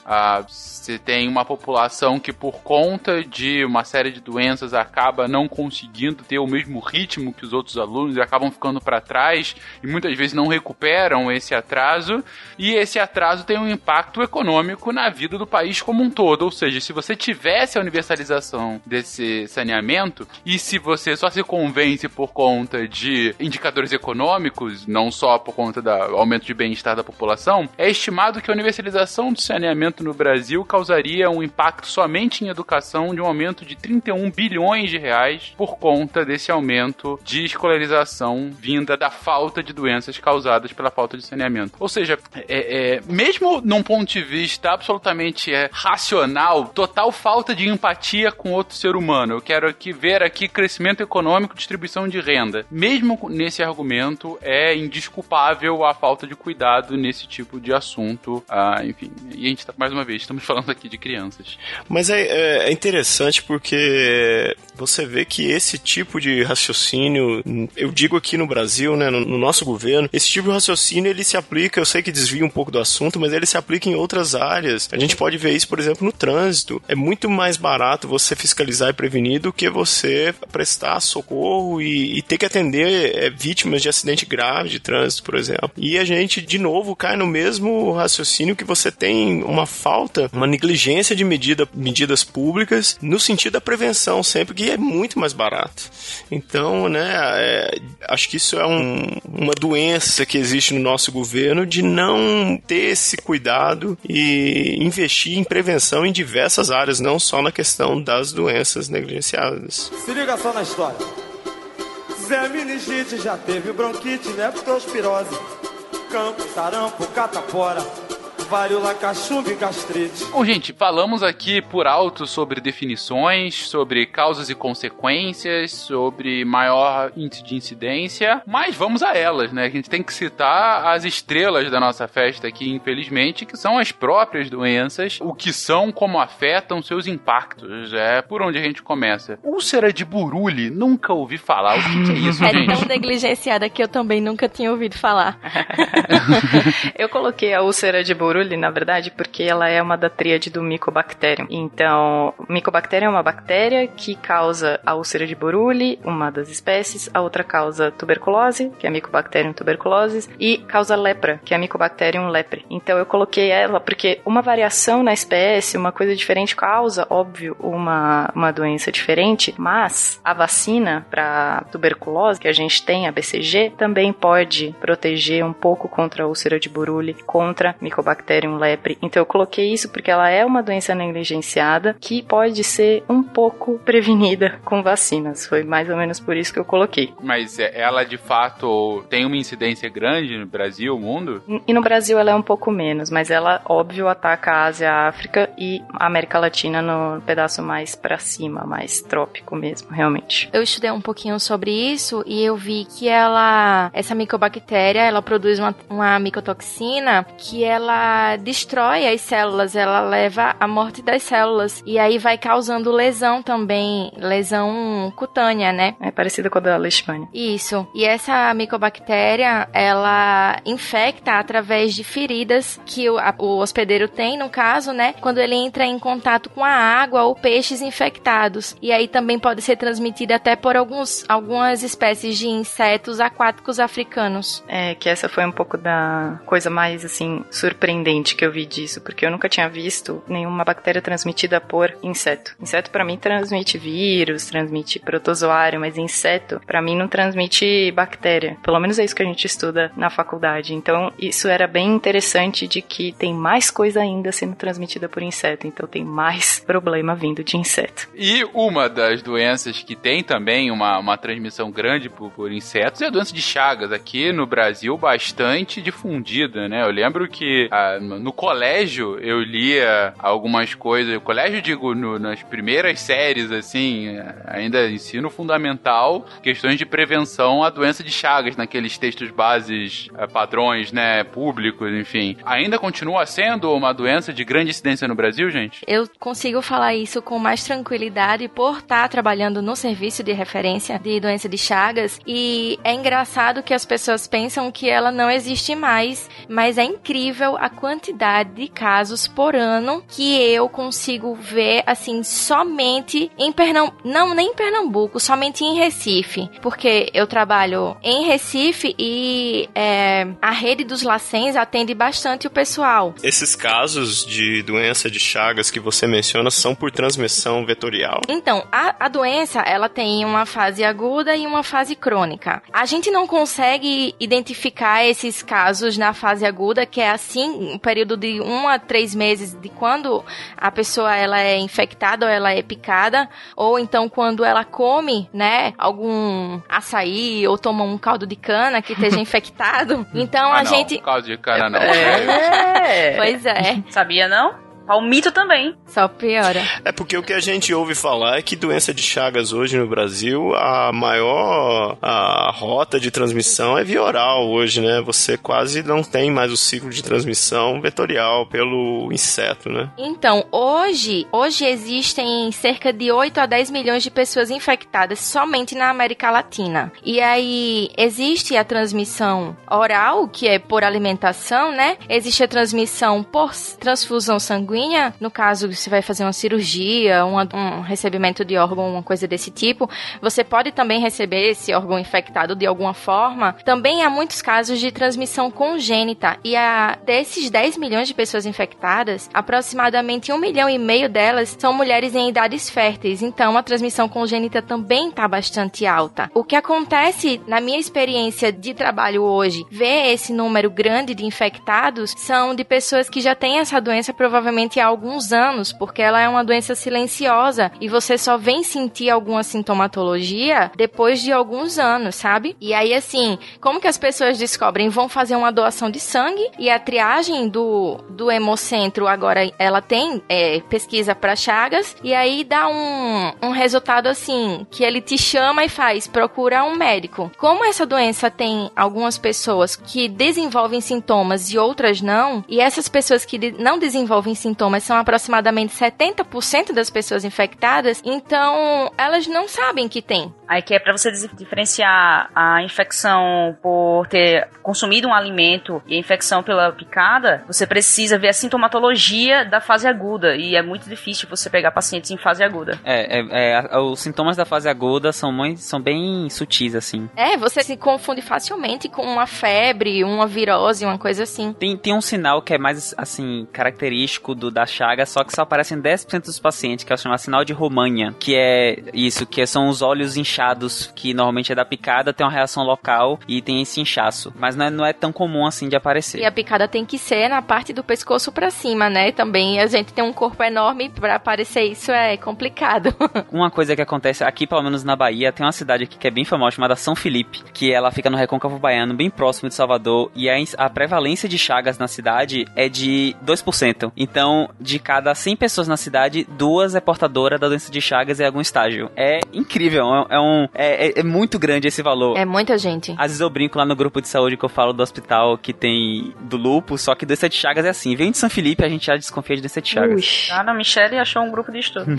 você tem uma população que por conta de uma série de doenças acaba não conseguindo ter o mesmo ritmo que os outros alunos e acabam ficando para trás e muitas vezes não recuperam esse atraso e esse atraso tem um impacto econômico na vida do país como um todo, ou seja, se você tivesse a universalização desse saneamento e se você só se convence por conta de indicadores econômicos, não só por conta do aumento de bem-estar da população, é estimado que a universalização do saneamento no Brasil causaria um impacto somente em educação de um aumento de 31 bilhões de reais por conta desse aumento de escolarização vinda da falta de doenças causadas pela falta de saneamento. Ou seja, é, é, mesmo num ponto de vista absolutamente é, racional, total falta de empatia com outro ser humano. Eu quero aqui ver aqui crescimento econômico, distribuição de renda. Mesmo nesse argumento, é indisculpável a falta de cuidado nesse tipo de assunto. Ah, enfim, e a gente tá, mais uma vez, estamos falando aqui de crianças. Mas é, é, é interessante porque você vê que esse tipo de raciocínio, eu digo aqui no Brasil, né, no, no, nosso governo, esse tipo de raciocínio ele se aplica, eu sei que desvia um pouco do assunto, mas ele se aplica em outras áreas. A gente pode ver isso, por exemplo, no trânsito. É muito mais barato você fiscalizar e prevenir do que você prestar socorro e, e ter que atender é, vítimas de acidente grave de trânsito, por exemplo. E a gente, de novo, cai no mesmo raciocínio que você tem uma falta, uma negligência de medida, medidas públicas no sentido da prevenção, sempre que é muito mais barato. Então, né, é, acho que isso é um, uma doença que existe no nosso governo de não ter esse cuidado e investir em prevenção em diversas áreas, não só na questão das doenças negligenciadas. Se liga só na história. Zé Meningite já teve bronquite, leptospirose, campo, sarampo, catapora varíola, cachumba e gastrite. Bom, gente, falamos aqui por alto sobre definições, sobre causas e consequências, sobre maior índice de incidência, mas vamos a elas, né? A gente tem que citar as estrelas da nossa festa aqui, infelizmente, que são as próprias doenças, o que são, como afetam, seus impactos. É por onde a gente começa. Úlcera de burule, nunca ouvi falar. O que, que é isso, é gente? tão negligenciada que eu também nunca tinha ouvido falar. eu coloquei a úlcera de burule na verdade, porque ela é uma da tríade do Mycobacterium. Então, Mycobacterium é uma bactéria que causa a úlcera de Buruli, uma das espécies, a outra causa tuberculose, que é Mycobacterium tuberculosis, e causa lepra, que é Mycobacterium lepre. Então, eu coloquei ela porque uma variação na espécie, uma coisa diferente causa, óbvio, uma, uma doença diferente, mas a vacina para tuberculose que a gente tem, a BCG, também pode proteger um pouco contra a úlcera de Buruli, contra Mycobacterium Bacterium lepre. Então eu coloquei isso porque ela é uma doença negligenciada que pode ser um pouco prevenida com vacinas. Foi mais ou menos por isso que eu coloquei. Mas é, ela de fato tem uma incidência grande no Brasil, no mundo? E no Brasil ela é um pouco menos, mas ela, óbvio, ataca a Ásia, a África e a América Latina no pedaço mais para cima, mais trópico mesmo, realmente. Eu estudei um pouquinho sobre isso e eu vi que ela, essa micobactéria, ela produz uma, uma micotoxina que ela destrói as células, ela leva à morte das células. E aí vai causando lesão também, lesão cutânea, né? É parecida com a da leishmania. Isso. E essa micobactéria, ela infecta através de feridas que o, a, o hospedeiro tem, no caso, né? Quando ele entra em contato com a água ou peixes infectados. E aí também pode ser transmitida até por alguns, algumas espécies de insetos aquáticos africanos. É, que essa foi um pouco da coisa mais, assim, surpreendente surpreendente que eu vi disso, porque eu nunca tinha visto nenhuma bactéria transmitida por inseto. Inseto para mim transmite vírus, transmite protozoário, mas inseto para mim não transmite bactéria. Pelo menos é isso que a gente estuda na faculdade. Então, isso era bem interessante de que tem mais coisa ainda sendo transmitida por inseto, então tem mais problema vindo de inseto. E uma das doenças que tem também uma, uma transmissão grande por, por insetos é a doença de Chagas, aqui no Brasil bastante difundida, né? Eu lembro que a, no colégio eu lia algumas coisas. O colégio, digo, no, nas primeiras séries, assim, ainda ensino fundamental, questões de prevenção à doença de Chagas, naqueles textos bases, eh, padrões, né, públicos, enfim. Ainda continua sendo uma doença de grande incidência no Brasil, gente? Eu consigo falar isso com mais tranquilidade por estar trabalhando no serviço de referência de doença de Chagas e é engraçado que as pessoas pensam que ela não existe mais, mas é incrível a quantidade de casos por ano que eu consigo ver, assim, somente em Pernambuco. Não, nem em Pernambuco, somente em Recife. Porque eu trabalho em Recife e é, a rede dos Lacens atende bastante o pessoal. Esses casos de doença de Chagas que você menciona são por transmissão vetorial? Então, a, a doença, ela tem uma fase aguda e uma fase crônica. A gente não consegue identificar esses casos na fase aguda, que é assim, um período de um a três meses de quando a pessoa ela é infectada ou ela é picada, ou então quando ela come, né, algum açaí ou toma um caldo de cana que esteja infectado. Então ah, a não, gente. Caldo de cana não. É. Pois é. Sabia não? Palmito também. Só piora. É porque o que a gente ouve falar é que doença de Chagas hoje no Brasil, a maior a rota de transmissão é via oral hoje, né? Você quase não tem mais o ciclo de transmissão vetorial pelo inseto, né? Então, hoje, hoje existem cerca de 8 a 10 milhões de pessoas infectadas somente na América Latina. E aí existe a transmissão oral, que é por alimentação, né? Existe a transmissão por transfusão sanguínea sanguínea, no caso você vai fazer uma cirurgia, um recebimento de órgão, uma coisa desse tipo, você pode também receber esse órgão infectado de alguma forma. Também há muitos casos de transmissão congênita e a, desses 10 milhões de pessoas infectadas, aproximadamente um milhão e meio delas são mulheres em idades férteis. Então a transmissão congênita também está bastante alta. O que acontece na minha experiência de trabalho hoje, ver esse número grande de infectados são de pessoas que já têm essa doença provavelmente há alguns anos, porque ela é uma doença silenciosa e você só vem sentir alguma sintomatologia depois de alguns anos, sabe? E aí assim, como que as pessoas descobrem? Vão fazer uma doação de sangue e a triagem do, do hemocentro agora ela tem é, pesquisa para chagas e aí dá um, um resultado assim que ele te chama e faz procura um médico. Como essa doença tem algumas pessoas que desenvolvem sintomas e outras não, e essas pessoas que não desenvolvem sintomas são aproximadamente 70% das pessoas infectadas, então elas não sabem que tem. Aí que é para você diferenciar a infecção por ter consumido um alimento e a infecção pela picada, você precisa ver a sintomatologia da fase aguda e é muito difícil você pegar pacientes em fase aguda. É, é, é os sintomas da fase aguda são muito, são bem sutis assim. É, você se confunde facilmente com uma febre, uma virose, uma coisa assim. Tem, tem um sinal que é mais assim característico do da chaga, só que só aparece em 10% dos pacientes, que é o chamado sinal de Romanha, que é isso, que são os olhos inchados que normalmente é da picada, tem uma reação local e tem esse inchaço. Mas não é, não é tão comum assim de aparecer. E a picada tem que ser na parte do pescoço para cima, né? Também a gente tem um corpo enorme para aparecer isso é complicado. uma coisa que acontece aqui, pelo menos na Bahia, tem uma cidade aqui que é bem famosa chamada São Felipe, que ela fica no Recôncavo Baiano, bem próximo de Salvador, e a, a prevalência de chagas na cidade é de 2%. Então, de cada 100 pessoas na cidade, duas é portadora da doença de chagas em algum estágio. É incrível, é, é um então, é, é, é, muito grande esse valor. É muita gente. Às vezes eu brinco lá no grupo de saúde que eu falo do hospital que tem do lupo, só que doença de Chagas é assim. Vem de São Felipe, a gente já desconfia de doença de Chagas. Ux. Ah, a Michelle achou um grupo de estudo.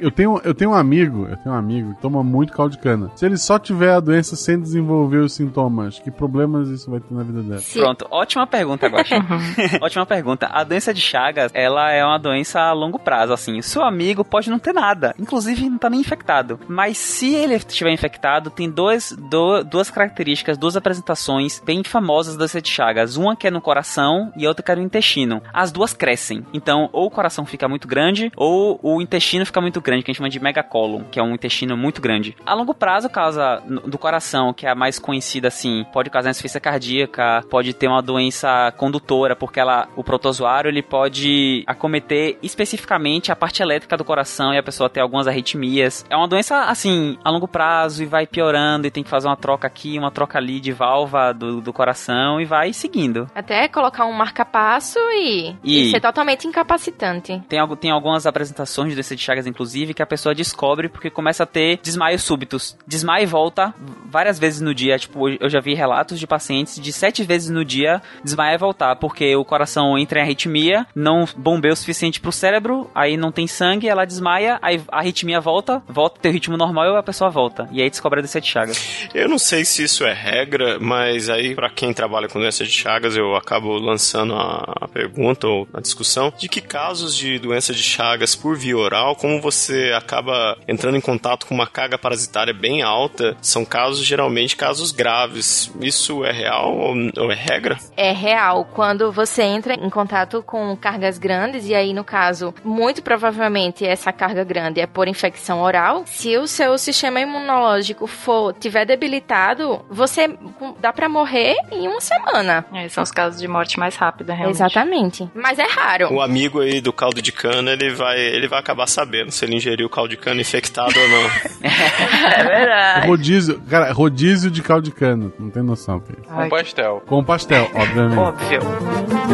eu, tenho, eu tenho um amigo, eu tenho um amigo que toma muito caldo de cana. Se ele só tiver a doença sem desenvolver os sintomas, que problemas isso vai ter na vida dela? Sim. Pronto, ótima pergunta, agora. ótima pergunta. A doença de Chagas, ela é uma doença a longo prazo, assim. Seu amigo pode não ter nada. Inclusive, não tá nem infectado. Mas se ele estiver infectado, tem dois, do, duas características, duas apresentações bem famosas das sete chagas. Uma que é no coração e a outra que é no intestino. As duas crescem. Então, ou o coração fica muito grande, ou o intestino fica muito grande, que a gente chama de megacolon, que é um intestino muito grande. A longo prazo, causa do coração, que é a mais conhecida assim, pode causar insuficiência cardíaca, pode ter uma doença condutora, porque ela, o protozoário ele pode acometer especificamente a parte elétrica do coração e a pessoa ter algumas arritmias. É uma doença, assim, a longo prazo e vai piorando e tem que fazer uma troca aqui, uma troca ali de válvula do, do coração e vai seguindo. Até colocar um marca-passo e, e, e, ser totalmente incapacitante. Tem, tem algumas apresentações de doença de Chagas, inclusive, que a pessoa descobre porque começa a ter desmaios súbitos. Desmaia e volta várias vezes no dia. Tipo, eu já vi relatos de pacientes de sete vezes no dia desmaiar e voltar, porque o coração entra em arritmia, não bombeia o suficiente pro cérebro, aí não tem sangue, ela desmaia, aí a arritmia volta volta, volta ter ritmo normal e a pessoa volta. E aí descobre a doença de Chagas. Eu não sei se isso é regra, mas aí para quem trabalha com doença de Chagas, eu acabo lançando a, pergunta ou a discussão de que casos de doença de Chagas por via oral, como você acaba entrando em contato com uma carga parasitária bem alta, são casos geralmente casos graves. Isso é real ou, ou é regra? É real. Quando você entra em contato com cargas grandes, e aí no caso, muito provavelmente essa carga grande é por infecção oral, se o seu sistema imunológico for tiver debilitado, você dá para morrer em uma semana. É, são os casos de morte mais rápida, realmente. Exatamente. Mas é raro. O amigo aí do caldo de cana, ele vai, ele vai acabar sabendo se ele ingeriu caldo de cana infectado ou não. é verdade. Rodízio, cara, rodízio de caldo de cana, não tem noção. Com pastel. Com pastel, obviamente. Óbvio.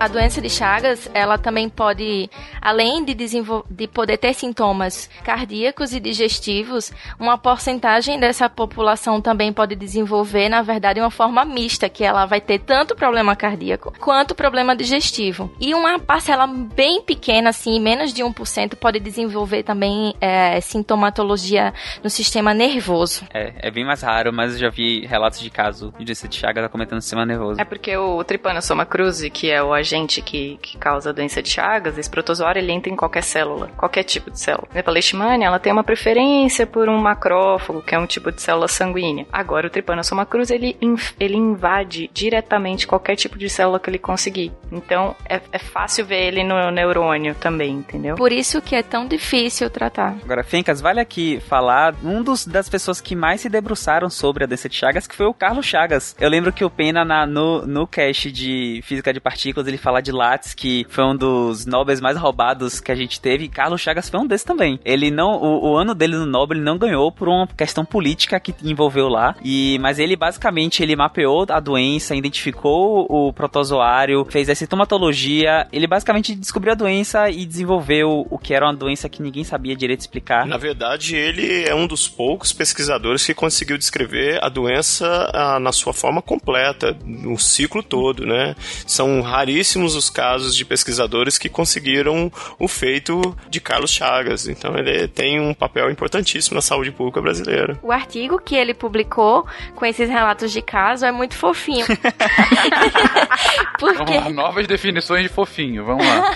A doença de Chagas, ela também pode, além de, de poder ter sintomas cardíacos e digestivos, uma porcentagem dessa população também pode desenvolver, na verdade, uma forma mista, que ela vai ter tanto problema cardíaco quanto problema digestivo. E uma parcela bem pequena, assim, menos de 1%, pode desenvolver também é, sintomatologia no sistema nervoso. É, é bem mais raro, mas eu já vi relatos de caso de doença de Chagas acometendo no sistema nervoso. É porque o Trypanosoma cruzi, que é o agente que, que causa a doença de Chagas, esse protozoário ele entra em qualquer célula, qualquer tipo de célula. A leishmania, ela tem uma preferência por um macrófago, que é um tipo de célula sanguínea. Agora, o Trypanosoma cruzi, ele, ele invade diretamente qualquer tipo de célula que ele conseguir. Então, é, é fácil ver ele no neurônio também, entendeu? Por isso que é tão difícil tratar. Agora, Fencas, vale aqui falar um dos, das pessoas que mais se debruçaram sobre a doença de Chagas, que foi o Carlos Chagas. Eu lembro que o Pena, na, no, no cast de física de partículas, ele fala de Lattes, que foi um dos Nobels mais roubados que a gente teve. Carlos Chagas foi um desses também. Ele não, o, o ano dele no Nobel ele não ganhou por uma questão política que envolveu lá. E mas ele basicamente ele mapeou a doença, identificou o protozoário, fez a sintomatologia. Ele basicamente descobriu a doença e desenvolveu o que era uma doença que ninguém sabia direito explicar. Na verdade, ele é um dos poucos pesquisadores que conseguiu descrever a doença ah, na sua forma completa, no ciclo todo, né? São raríssimos os casos de pesquisadores que conseguiram o feito de Carlos Chagas. Então ele tem um papel importantíssimo na saúde pública brasileira. O artigo que ele publicou com esses relatos de caso é muito fofinho. porque... Vamos lá, novas definições de fofinho, vamos lá.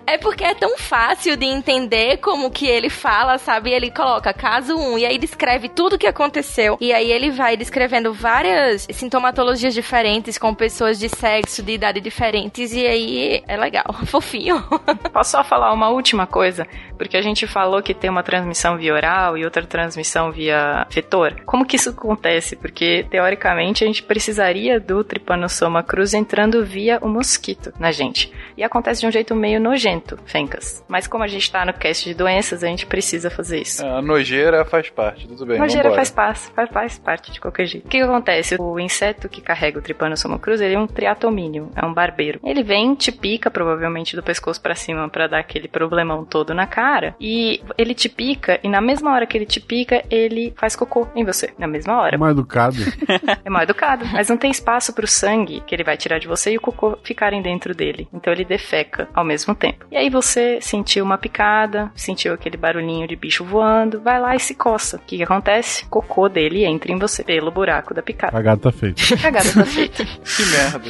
É porque é tão fácil de entender como que ele fala, sabe? Ele coloca caso 1 um, e aí descreve tudo o que aconteceu. E aí ele vai descrevendo várias sintomatologias diferentes com pessoas de sexo, de idade diferentes. E aí é legal, fofinho. Posso só falar uma última coisa? Porque a gente falou que tem uma transmissão via oral e outra transmissão via vetor. Como que isso acontece? Porque teoricamente a gente precisaria do Trypanosoma cruz entrando via o mosquito na gente. E acontece de um jeito meio nojento nojento, Fencas. Mas como a gente tá no cast de doenças, a gente precisa fazer isso. É, a nojeira faz parte, tudo bem. Nojeira faz parte, faz, faz, parte de qualquer jeito. O que, que acontece? O inseto que carrega o Trypanosoma cruz, ele é um triatomínio, é um barbeiro. Ele vem, te pica, provavelmente, do pescoço para cima para dar aquele problemão todo na cara. E ele te pica, e na mesma hora que ele te pica, ele faz cocô em você. Na mesma hora. É mal educado. é mal educado. Mas não tem espaço pro sangue que ele vai tirar de você e o cocô ficarem dentro dele. Então ele defeca ao mesmo tempo. E aí você sentiu uma picada, sentiu aquele barulhinho de bicho voando, vai lá e se coça. O que, que acontece? O cocô dele entra em você pelo buraco da picada. Cagada tá feita. Cagada tá feita. que merda.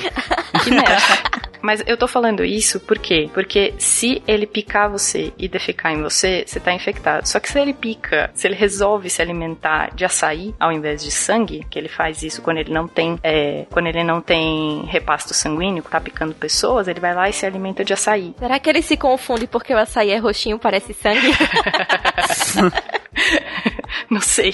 Que merda. Mas eu tô falando isso por quê? Porque se ele picar você e defecar em você, você tá infectado. Só que se ele pica, se ele resolve se alimentar de açaí ao invés de sangue, que ele faz isso quando ele não tem, é, quando ele não tem repasto sanguíneo, tá picando pessoas, ele vai lá e se alimenta de açaí. Será que ele se confunde porque o açaí é roxinho, parece sangue? não sei.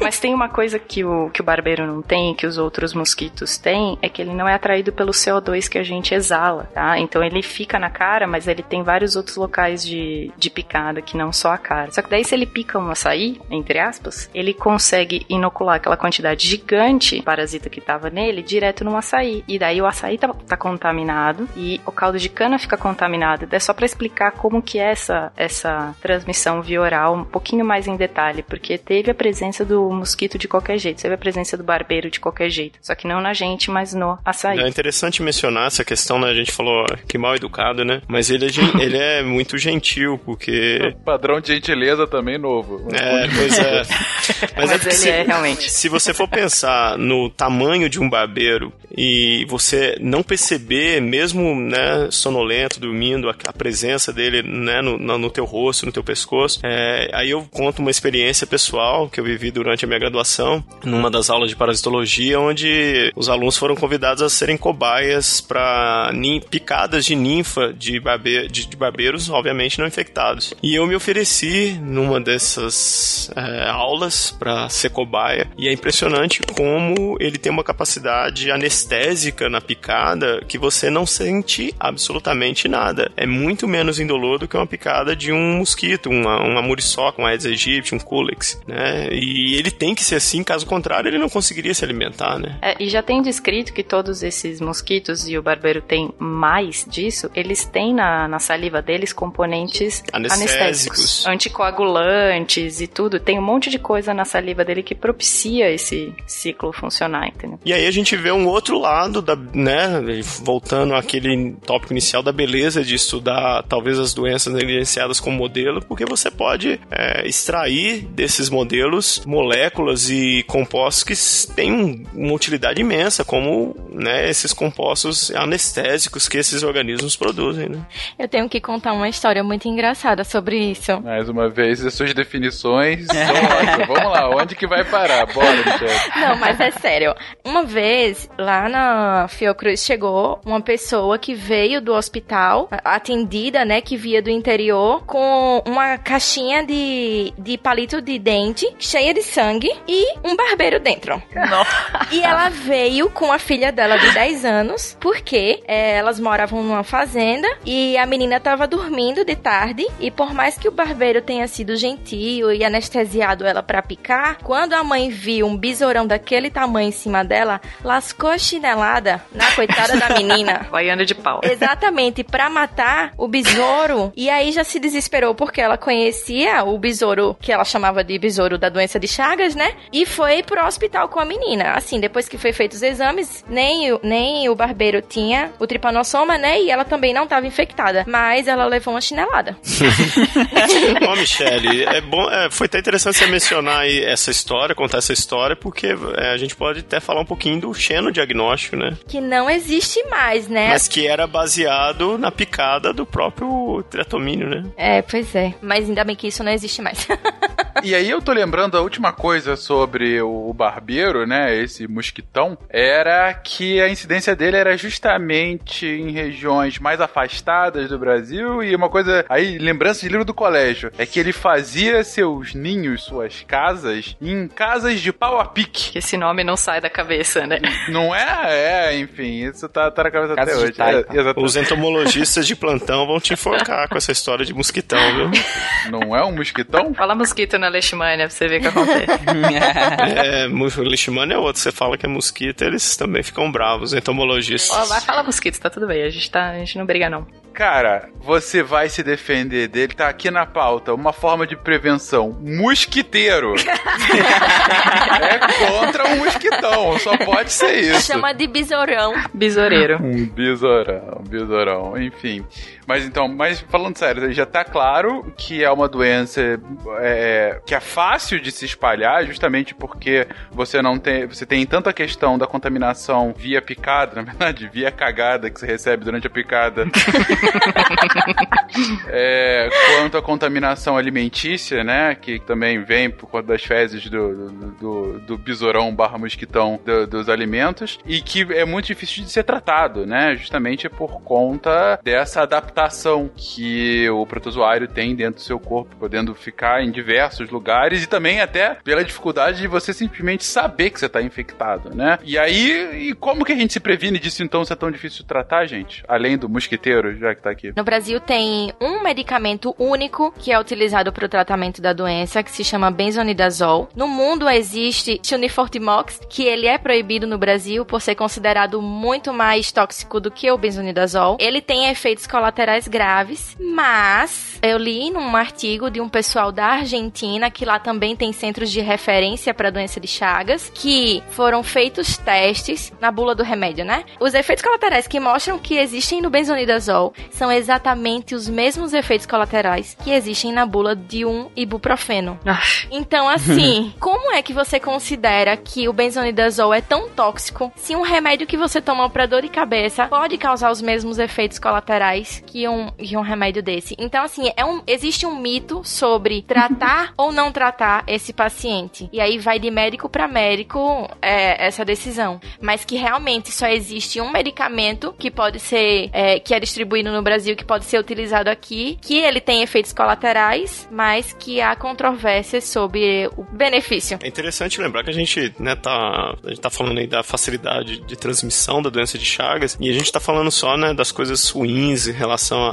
Mas tem uma coisa que o, que o barbeiro não tem, que os outros mosquitos têm, é que ele não é atraído pelo CO2 que a gente exala, tá? Então ele fica na cara, mas ele tem vários outros locais de, de picada que não só a cara. Só que daí se ele pica um açaí, entre aspas, ele consegue inocular aquela quantidade gigante de parasita que tava nele direto no açaí. E daí o açaí tá, tá contaminado e o caldo de cana fica contaminado. É só para explicar como que é essa, essa transmissão via oral um pouquinho mais em detalhe, porque teve a presença do mosquito de qualquer jeito, teve a presença do barbeiro de qualquer jeito. Só que não na gente, mas no açaí. É interessante mencionar essa questão, né? A gente falou que mal educado, né? Mas ele é, ele é muito gentil, porque. O padrão de gentileza também novo. É, pois é. Mas, mas é ele se, é realmente. Se você for pensar no tamanho de um barbeiro e você não perceber, mesmo né, sonolento, dormindo, a, a presença dele né, no, no, no, teu rosto, no teu pescoço, é, aí eu conto uma experiência pessoal que eu vivi durante a minha graduação, numa das aulas de parasitologia, onde os alunos foram convidados a serem cobaias para picadas de ninfa de, barbe de, de, barbeiros, obviamente não infectados. E eu me ofereci numa dessas é, aulas para ser cobaia, e é impressionante como ele tem uma capacidade anestésica na picada que você não sente absolutamente nada. É muito menos indolor do que uma picada de um mosquito, uma, uma muriçoca, um Aedes aegypti, um culex, né? né? E ele tem que ser assim, caso contrário, ele não conseguiria se alimentar, né? É, e já tem descrito que todos esses mosquitos, e o barbeiro tem mais disso, eles têm na, na saliva deles componentes Anestésicos. anestésicos, anticoagulantes e tudo. Tem um monte de coisa na saliva dele que propicia esse ciclo funcionar, entendeu? E aí a gente vê um outro lado da, né, voltando àquele tópico inicial da beleza de estudar talvez as doenças negligenciadas como modelo, porque você pode é, extrair desses modelos moléculas e compostos que têm um- uma utilidade imensa, como né, esses compostos anestésicos que esses organismos produzem, né? Eu tenho que contar uma história muito engraçada sobre isso. Mais uma vez, as suas definições são ótimas. Vamos lá, onde que vai parar? Bora, Michelle. Não, mas é sério. Uma vez, lá na Fiocruz, chegou uma pessoa que veio do hospital, atendida, né, que via do interior, com uma caixinha de, de palito de dente, cheia de sangue, e um barbeiro dentro. E ela veio com a filha dela de 10 anos, porque é, elas moravam numa fazenda e a menina tava dormindo de tarde. E por mais que o barbeiro tenha sido gentil e anestesiado ela pra picar, quando a mãe viu um besourão daquele tamanho em cima dela, lascou chinelada na coitada da menina. Baiana de pau. Exatamente, pra matar o besouro. E aí já se desesperou porque ela conhecia o besouro que ela chamava de besouro da doença de Chagas, né? E foi pro hospital com a menina. Assim, depois que foi feitos os exames, nem, o- nem o barbeiro tinha o tripanossoma, né? E ela também não tava infectada. Mas ela levou uma chinelada. Ó, Michele, é bom, é, foi até interessante você mencionar aí essa história, contar essa história, porque é, a gente pode até falar um pouquinho do xenodiagnóstico, né? Que não existe mais, né? Mas que era baseado na picada do próprio triatomínio, né? É, pois é. Mas ainda bem que isso não existe mais. E aí eu tô lembrando a última coisa sobre o barbeiro, né, esse mosquitão, era que a incidência dele era justamente em regiões mais afastadas do Brasil e uma coisa, aí lembrança de livro do colégio, é que ele fazia seus ninhos, suas casas, em casas de pau a pique. Que esse nome não sai da cabeça, né? Não é? É, enfim, isso tá, tá na cabeça Casas até hoje. taipa. É. Os entomologistas de plantão vão te enforcar com essa história de mosquitão, viu? Não é um mosquitão? Fala mosquito na leishmania pra você ver o que acontece. É, leishmania é outro. Você fala que é mosquito, eles também ficam bravos, entomologistas. Ó, vai falar mosquito, tá tudo bem. A gente, tá, a gente não briga, não. Cara, você vai se defender dele, tá aqui na pauta, uma forma de prevenção. Mosquiteiro. é contra um mosquitão, só pode ser isso. Chama de besourão. Besoureiro. Um besourão, um besourão, enfim. Mas então, mas falando sério, já tá claro que é uma doença é, que é fácil de se espalhar, justamente porque você não tem. Você tem tanto a questão da contaminação via picada, na verdade, via cagada que você recebe durante a picada. É, quanto à contaminação alimentícia, né? Que também vem por conta das fezes do, do, do, do besourão barra mosquitão do- dos alimentos. E que é muito difícil de ser tratado, né? Justamente por conta dessa adaptação que o protozoário tem dentro do seu corpo, podendo ficar em diversos lugares e também até pela dificuldade de você simplesmente saber que você está infectado, né? E aí, e como que a gente se previne disso então se é tão difícil de tratar, gente? Além do mosquiteiro, já que tá aqui. No Brasil tem um medicamento único que é utilizado para o tratamento da doença, que se chama benzonidazol. No mundo existe Unifortimox, que ele é proibido no Brasil por ser considerado muito mais tóxico do que o benzonidazol. Ele tem efeitos colaterais graves, mas eu li num artigo de um pessoal da Argentina que lá também tem centros de referência para doença de Chagas, que foram feitos testes na bula do remédio, né? Os efeitos colaterais que mostram que existem no benzonidazol são exatamente os mesmos efeitos colaterais que existem na bula de um ibuprofeno. Então, assim, como é que você considera que o benzonidazol é tão tóxico se um remédio que você toma para dor de cabeça pode causar os mesmos efeitos colaterais que um, que um remédio desse? Então, assim, é um, existe um mito sobre tratar ou não tratar esse paciente. E aí vai de médico para médico é, essa decisão. Mas que realmente só existe um medicamento que pode ser, é, que é distribuído no Brasil, que pode ser utilizado aqui, que ele tem efeitos colaterais, mas que há controvérsias sobre o benefício. É interessante lembrar que a gente, né, tá, a gente tá falando aí da facilidade de transmissão da doença de Chagas, e a gente tá falando só, né, das coisas ruins em relação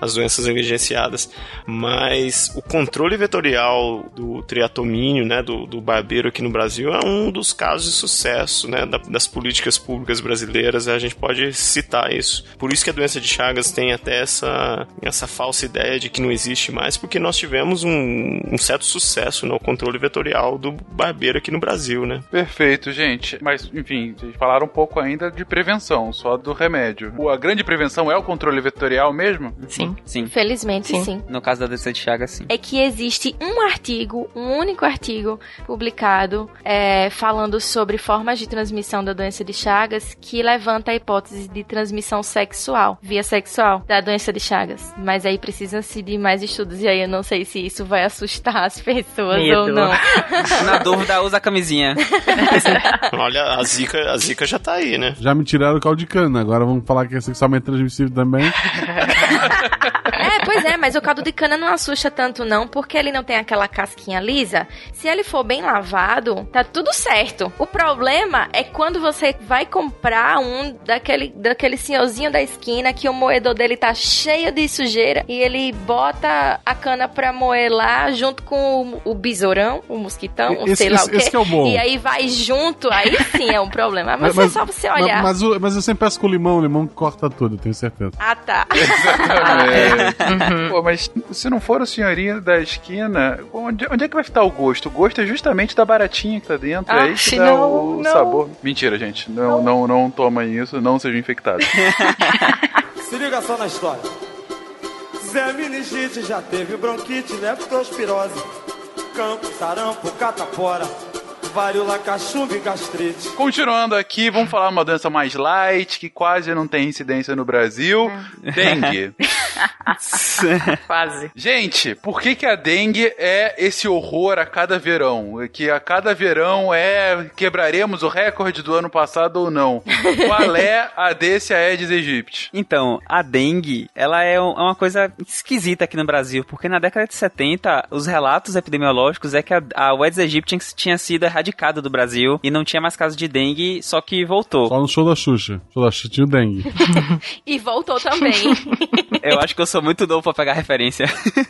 às doenças negligenciadas, mas o controle vetorial do triatomínio, né, do, do barbeiro aqui no Brasil, é um dos casos de sucesso, né, da, das políticas públicas brasileiras, a gente pode citar isso. Por isso que a doença de Chagas tem até essa, essa falsa ideia de que não existe mais, porque nós tivemos um, um certo sucesso no controle vetorial do barbeiro aqui no Brasil, né. Perfeito, gente. Mas, enfim, vocês falaram um pouco ainda de prevenção, só do remédio. A grande prevenção é o controle vetorial mesmo? Sim. Sim. Infelizmente, sim. Sim. No caso da doença de Chagas, sim. é que existe um artigo, um único artigo publicado é, falando sobre formas de transmissão da doença de Chagas que levanta a hipótese de transmissão sexual, via sexual, da doença de Chagas. Mas aí precisa-se de mais estudos e aí eu não sei se isso vai assustar as pessoas Medo. ou não. Na dúvida, usa a camisinha. Olha, a zika, a zika já tá aí, né. Já me tiraram o caldo de cana, agora vamos falar que é sexualmente transmissível também. É, mas o caldo de cana não assusta tanto não, porque ele não tem aquela casquinha lisa. Se ele for bem lavado, tá tudo certo. O problema é quando você vai comprar um daquele, daquele senhorzinho da esquina que o moedor dele tá cheio de sujeira e ele bota a cana pra moer lá junto com o, o besourão, o mosquitão, ou Esse- sei lá esse- o quê. esse que é o bom. E aí vai junto, aí sim é um problema. Mas, é só você olhar. Mas, mas, mas eu sempre peço com limão, o limão corta tudo, tenho certeza. Ah, tá. Exatamente. Pô, mas se não for o senhorinho da esquina, onde, onde é que vai ficar o gosto? O gosto é justamente da baratinha que tá dentro. é Ah, aí que dá não, o não. sabor. Mentira, gente. Não, não, não tomem isso, não sejam infectados. Se liga só na história. Zé Meningite já teve bronquite, leptospirose, campo, sarampo, catapora, varíola, cachumba e gastrite. Continuando aqui, vamos falar uma doença mais light, que quase não tem incidência no Brasil. Dengue. Quase. Gente, por que, que a dengue é esse horror a cada verão? Que a cada verão é quebraremos o recorde do ano passado ou não? Qual é a desse Aedes aegypti? Então, a dengue, ela é é uma coisa esquisita aqui no Brasil, porque na década de 70, os relatos epidemiológicos é que a, a Aedes aegypti tinha sido erradicada do Brasil e não tinha mais casos de dengue, só que voltou. Só no show da Xuxa. Show da Xuxa tinha o dengue. E voltou também. Eu acho que eu sou muito novo pra pegar referência.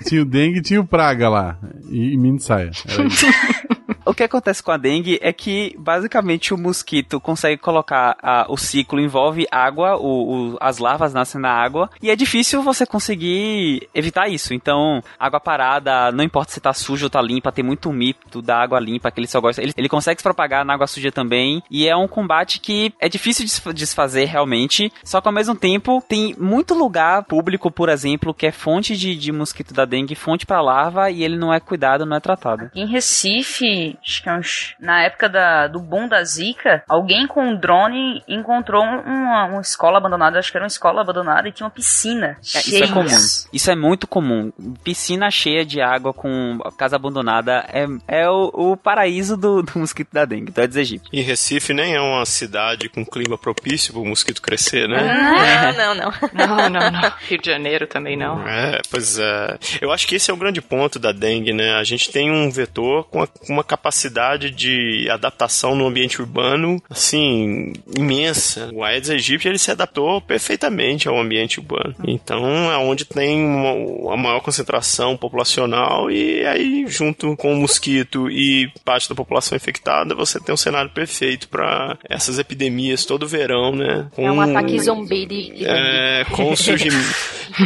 tinha o dengue e tinha o praga lá. E, e mini saia. Era isso. O que acontece com a dengue é que, basicamente, o mosquito consegue colocar a- o ciclo, envolve água, o- o- as larvas nascem na água, e é difícil você conseguir evitar isso. Então, água parada, não importa se tá suja ou tá limpa, tem muito mito da água limpa, que ele só gosta. Ele, ele consegue se propagar na água suja também, e é um combate que é difícil de desfazer realmente, só que ao mesmo tempo tem muito lugar público, por exemplo, que é fonte de, de mosquito da dengue, fonte pra larva, e ele não é cuidado, não é tratado. Em Recife, acho que é uns- na época da- do boom da Zika, alguém com um drone encontrou uma, uma escola abandonada, acho que era uma escola abandonada, e tinha uma piscina É, isso cheia. é comum. Isso é muito comum. Piscina cheia de água com casa abandonada é, é o, o paraíso do, do mosquito da dengue, do Aedes aegypti. E Recife nem é uma cidade com clima propício para o mosquito crescer, né? Não, não, não. Não, não, não. Rio de Janeiro também não. É, pois é. Eu acho que esse é o grande ponto da dengue, né? A gente tem um vetor com a- com uma capacidade de adaptação no ambiente urbano, assim, imensa. O Aedes aegypti, ele se adaptou perfeitamente ao ambiente urbano. Então, é onde tem uma, a maior concentração populacional e aí, junto com o mosquito e parte da população infectada, você tem um cenário perfeito para essas epidemias todo verão, né? É um Com- ataque zumbi de, é, com o surgimento.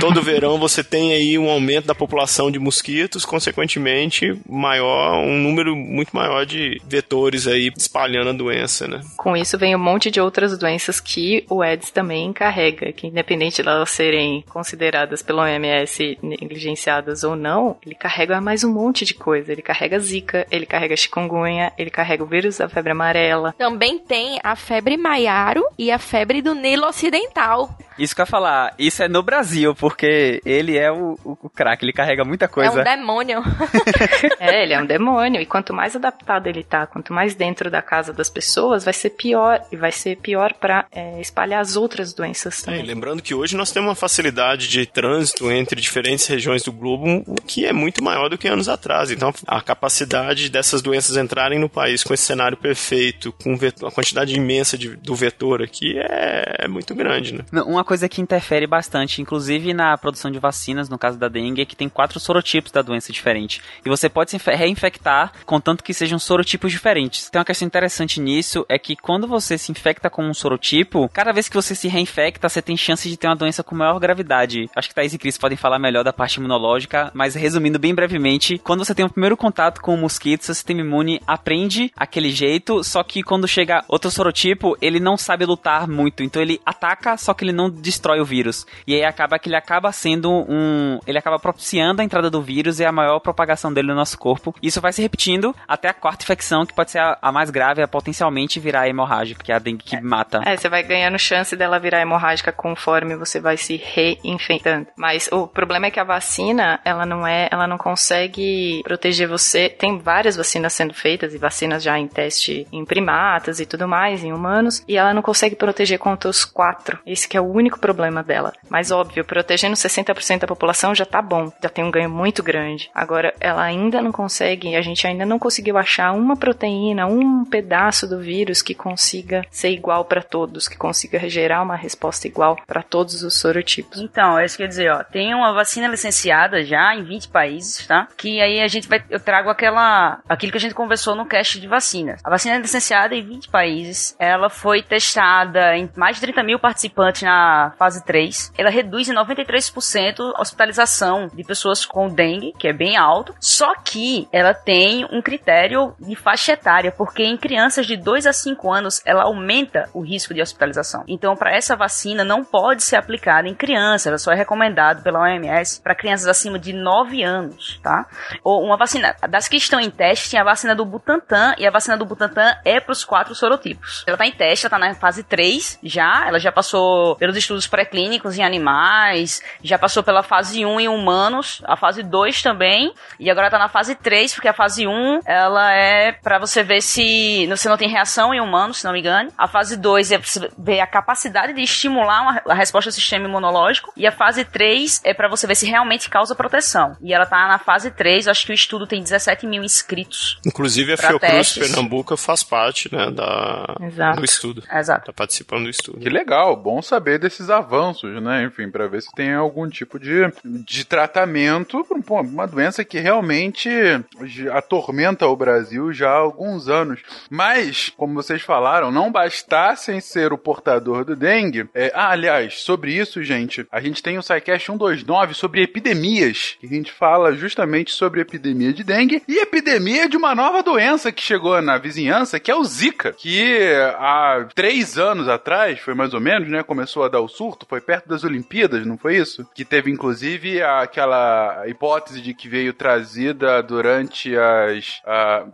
Todo verão você tem aí um aumento da população de mosquitos, consequentemente, maior, um número muito maior de vetores aí espalhando a doença, né? Com isso vem um monte de outras doenças que o Aedes também carrega, que independente de elas serem consideradas pelo OMS negligenciadas ou não, ele carrega mais um monte de coisa. Ele carrega zika, ele carrega chikungunya, ele carrega o vírus da febre amarela. Também tem a febre maiaro e a febre do Nilo Ocidental. Isso que eu ia falar, isso é no Brasil, porque ele é o, o, o craque, ele carrega muita É coisa. um demônio. É, ele é um demônio. E quanto mais adaptado ele tá, quanto mais dentro da casa das pessoas, vai ser pior e vai ser pior para é, espalhar as outras doenças também. É, lembrando que hoje nós temos uma facilidade de trânsito entre diferentes regiões do globo, o que é muito maior do que anos atrás. Então, a capacidade dessas doenças entrarem no país com esse cenário perfeito, com a quantidade imensa de, do vetor aqui, é, é muito grande, né? Uma coisa que interfere bastante, inclusive na produção de vacinas, no caso da dengue, é que tem quatro sorotipos da doença diferente. E você pode se reinfectar, contanto que sejam sorotipos diferentes. Tem uma questão interessante nisso, é que quando você se infecta com um sorotipo, cada vez que você se reinfecta, você tem chance de ter uma doença com maior gravidade. Acho que Thaís e Cris podem falar melhor da parte imunológica, mas resumindo bem brevemente, quando você tem o primeiro contato com o mosquito, seu sistema imune aprende aquele jeito, só que quando chega outro sorotipo, ele não sabe lutar muito, então ele ataca, só que ele não destrói o vírus. E aí acaba que ele acaba sendo um, ele acaba propiciando a entrada do vírus e a maior propagação dele no nosso corpo. Isso vai se repetindo até a quarta infecção, que pode ser a, a mais grave, a potencialmente virar hemorrágica, que é a dengue que mata. É, você vai ganhando chance dela virar hemorrágica conforme você vai se reinfectando. Mas o problema é que a vacina, ela não é, ela não consegue proteger você. Tem várias vacinas sendo feitas e vacinas já em teste em primatas e tudo mais, em humanos, e ela não consegue proteger contra os quatro. Esse que é o único problema dela. Mas óbvio, protegendo 60% da população já tá bom, já tem um ganho muito grande. Agora, ela ainda não consegue, a gente ainda não conseguiu achar uma proteína, um pedaço do vírus que consiga ser igual para todos, que consiga gerar uma resposta igual para todos os sorotipos. Então, é isso que eu ia dizer, ó. Tem uma vacina licenciada já em 20 países, tá? Que aí a gente vai. Eu trago aquela. aquilo que a gente conversou no cast de vacinas. A vacina é licenciada em 20 países. Ela foi testada em mais de 30 mil participantes na fase 3. Ela reduz em 93% a hospitalização de pessoas com dengue, que é bem alto. Só que ela tem um critério de faixa etária, porque em crianças de 2 a 5 anos ela aumenta o risco de hospitalização. Então, para essa vacina não pode ser aplicada em crianças, ela só é recomendada pela OMS para crianças acima de 9 anos, tá? Ou uma vacina das que estão em teste, tem a vacina do Butantan e a vacina do Butantan é para os quatro sorotipos. Ela está em teste, ela tá na fase 3 já, ela já passou pelos estudos pré-clínicos em animais, já passou pela fase 1 em humanos, a fase 2 também, e agora está na fase 3, porque a fase 1 ela é para você ver se você não tem reação em humanos, se não me engano. A fase 2 é para você ver a capacidade de estimular uma, a resposta do sistema imunológico, e a fase 3 é para você ver se realmente causa proteção. E ela tá na fase 3, acho que o estudo tem 17 mil inscritos. Inclusive a Fiocruz Pernambuco faz parte, né, da, Exato. do estudo. Exato. Tá participando do estudo. Que legal, bom saber desses avanços, né? Enfim, para ver se tem algum tipo de, de tratamento para uma doença que realmente atormenta o Brasil já há alguns anos. Mas, como vocês falaram, não bastassem ser o portador do dengue. É, ah, aliás, sobre isso, gente, a gente tem o SciCast 129 sobre epidemias, que a gente fala justamente sobre epidemia de dengue e epidemia de uma nova doença que chegou na vizinhança, que é o Zika, que há três anos atrás, foi mais ou menos, né, começou a dar o surto, foi perto das Olimpíadas, não foi isso? Que teve inclusive aquela hipótese de que veio trazida durante as,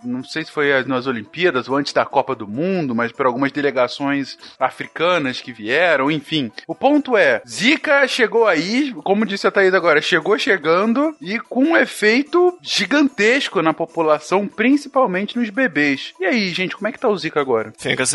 não sei se foi as, nas Olimpíadas ou antes da Copa do Mundo, mas por algumas delegações africanas que vieram, enfim. O ponto é, Zika chegou aí, como disse a Thaís agora, chegou chegando e com um efeito gigantesco na população, principalmente nos bebês. E aí, gente, como é que tá o Zika agora?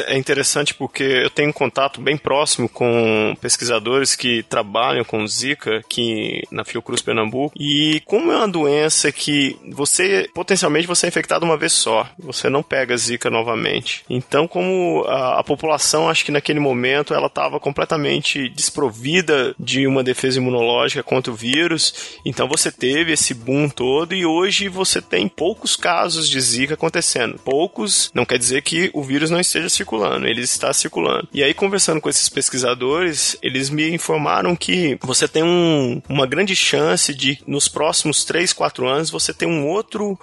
É interessante porque eu tenho um contato bem próximo com pesquisadores que trabalham com Zika aqui na Fiocruz Pernambuco e como é uma doença que você potencialmente você é infectado uma vez só, você não pega Zika novamente. Então, como a, a população, acho que naquele momento ela estava completamente desprovida de uma defesa imunológica contra o vírus, então você teve esse boom todo e hoje você tem poucos casos de Zika acontecendo. Poucos não quer dizer que o vírus não esteja circulando, ele está circulando. E aí, conversando com esses pesquisadores, eles me informaram que você tem um, uma grande chance de, nos próximos 3, 4 anos, você ter um outro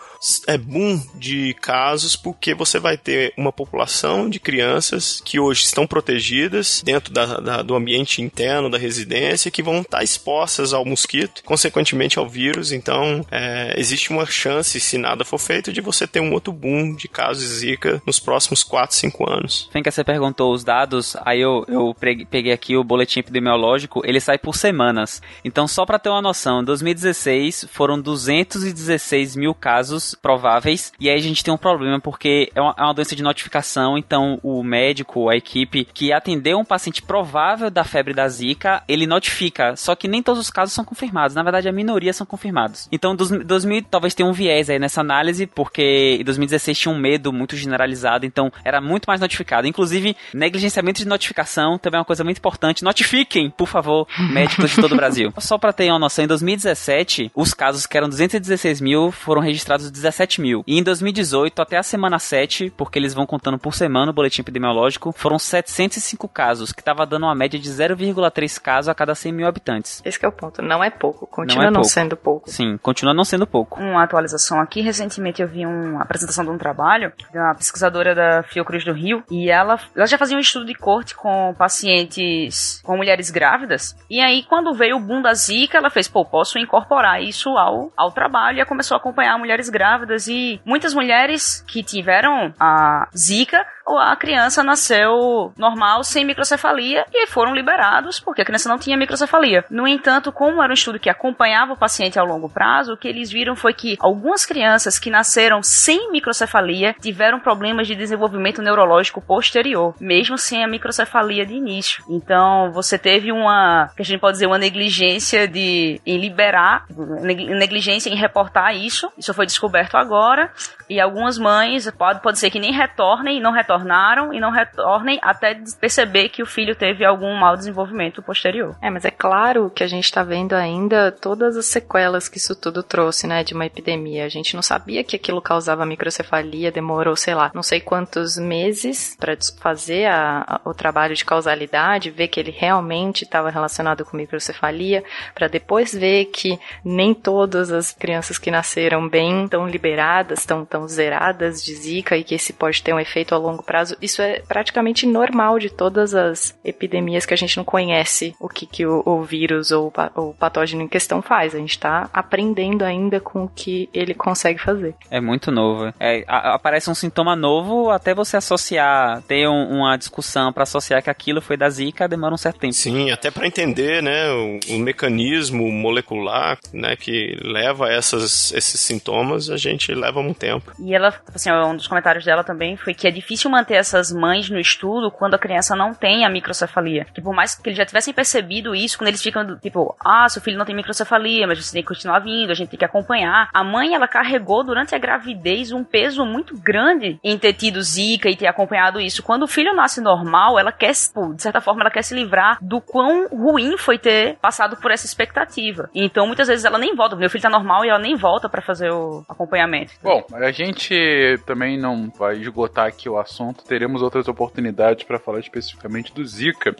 é, boom de casos, porque você vai ter uma população de crianças que hoje estão protegidas dentro da, da, do ambiente interno da residência, que vão estar expostas ao mosquito, consequentemente ao vírus. Então, é, existe uma chance, se nada for feito, de você ter um outro boom de casos de Zika nos próximos 4, 5 anos. Vem que você perguntou os dados, aí eu, eu peguei aqui o boletim epidemiológico, ele sai por semanas. Então, só para ter uma noção, em 2016 foram 216 mil casos prováveis E aí a gente tem um problema, porque é uma, é uma doença de notificação, então o médico, a equipe que atendeu um paciente provável da febre da Zika, ele notifica. Só que nem todos os casos são confirmados. Na verdade, a minoria são confirmados. Então, 2000 talvez tenha um viés aí nessa análise, porque em 2016 tinha um medo muito generalizado, então era muito mais notificado. Inclusive, negligenciamento de notificação também é uma coisa muito importante. Notifiquem, por favor, médicos de todo o Brasil. Só para ter uma noção, em 2017, os casos que eram 216 mil foram registrados 17 mil. E em 2018, até a semana 7, porque eles vão contando por semana o boletim epidemiológico, foram 705 casos, que estava dando uma média de 0,3 casos a cada 100 mil habitantes. Esse é o ponto. Não é pouco. Continua não, é não pouco. sendo pouco. Sim, continua não sendo pouco. Uma atualização aqui. Recentemente eu vi uma apresentação de um trabalho de uma pesquisadora da Fiocruz do Rio e ela, ela já fazia um estudo de corte com pacientes, com mulheres grávidas. E aí, quando veio o boom da Zika, ela fez, pô, posso incorporar isso ao, ao trabalho. E ela começou a acompanhar mulheres grávidas e muitas mulheres que tiveram a Zika a criança nasceu normal, sem microcefalia, e foram liberados porque a criança não tinha microcefalia. No entanto, como era um estudo que acompanhava o paciente ao longo prazo, o que eles viram foi que algumas crianças que nasceram sem microcefalia tiveram problemas de desenvolvimento neurológico posterior, mesmo sem a microcefalia de início. Então, você teve uma, que a gente pode dizer, uma negligência de em liberar, negligência em reportar isso. Isso foi descoberto agora. E algumas mães, pode, pode ser que nem retornem, não retornaram e não retornem até perceber que o filho teve algum mau desenvolvimento posterior. É, mas é claro que a gente está vendo ainda todas as sequelas que isso tudo trouxe, né, de uma epidemia. A gente não sabia que aquilo causava microcefalia, demorou, sei lá, não sei quantos meses para fazer a, a, o trabalho de causalidade, ver que ele realmente estava relacionado com microcefalia, para depois ver que nem todas as crianças que nasceram bem estão liberadas, estão estão zeradas de Zika e que esse pode ter um efeito a longo prazo, isso é praticamente normal de todas as epidemias que a gente não conhece o que, que o, o vírus ou o patógeno em questão faz. A gente está aprendendo ainda com o que ele consegue fazer. É muito novo. É, a, aparece um sintoma novo até você associar, ter um, uma discussão para associar que aquilo foi da Zika, demora um certo tempo. Sim, até para entender, né, o, o, mecanismo molecular, né, que leva a essas, esses sintomas, a gente leva um tempo. E ela, assim, um dos comentários dela também foi que é difícil manter essas mães no estudo quando a criança não tem a microcefalia. Que por mais que eles já tivessem percebido isso, quando eles ficam, tipo, ah, seu filho não tem microcefalia, mas você tem que continuar vindo, a gente tem que acompanhar. A mãe, ela carregou durante a gravidez um peso muito grande em ter tido zika e ter acompanhado isso. Quando o filho nasce normal, ela quer, de certa forma, ela quer se livrar do quão ruim foi ter passado por essa expectativa. Então, muitas vezes ela nem volta, meu filho tá normal e ela nem volta para fazer o acompanhamento. Bom, a gente também não vai esgotar aqui o assunto, teremos outras oportunidades para falar especificamente do Zika.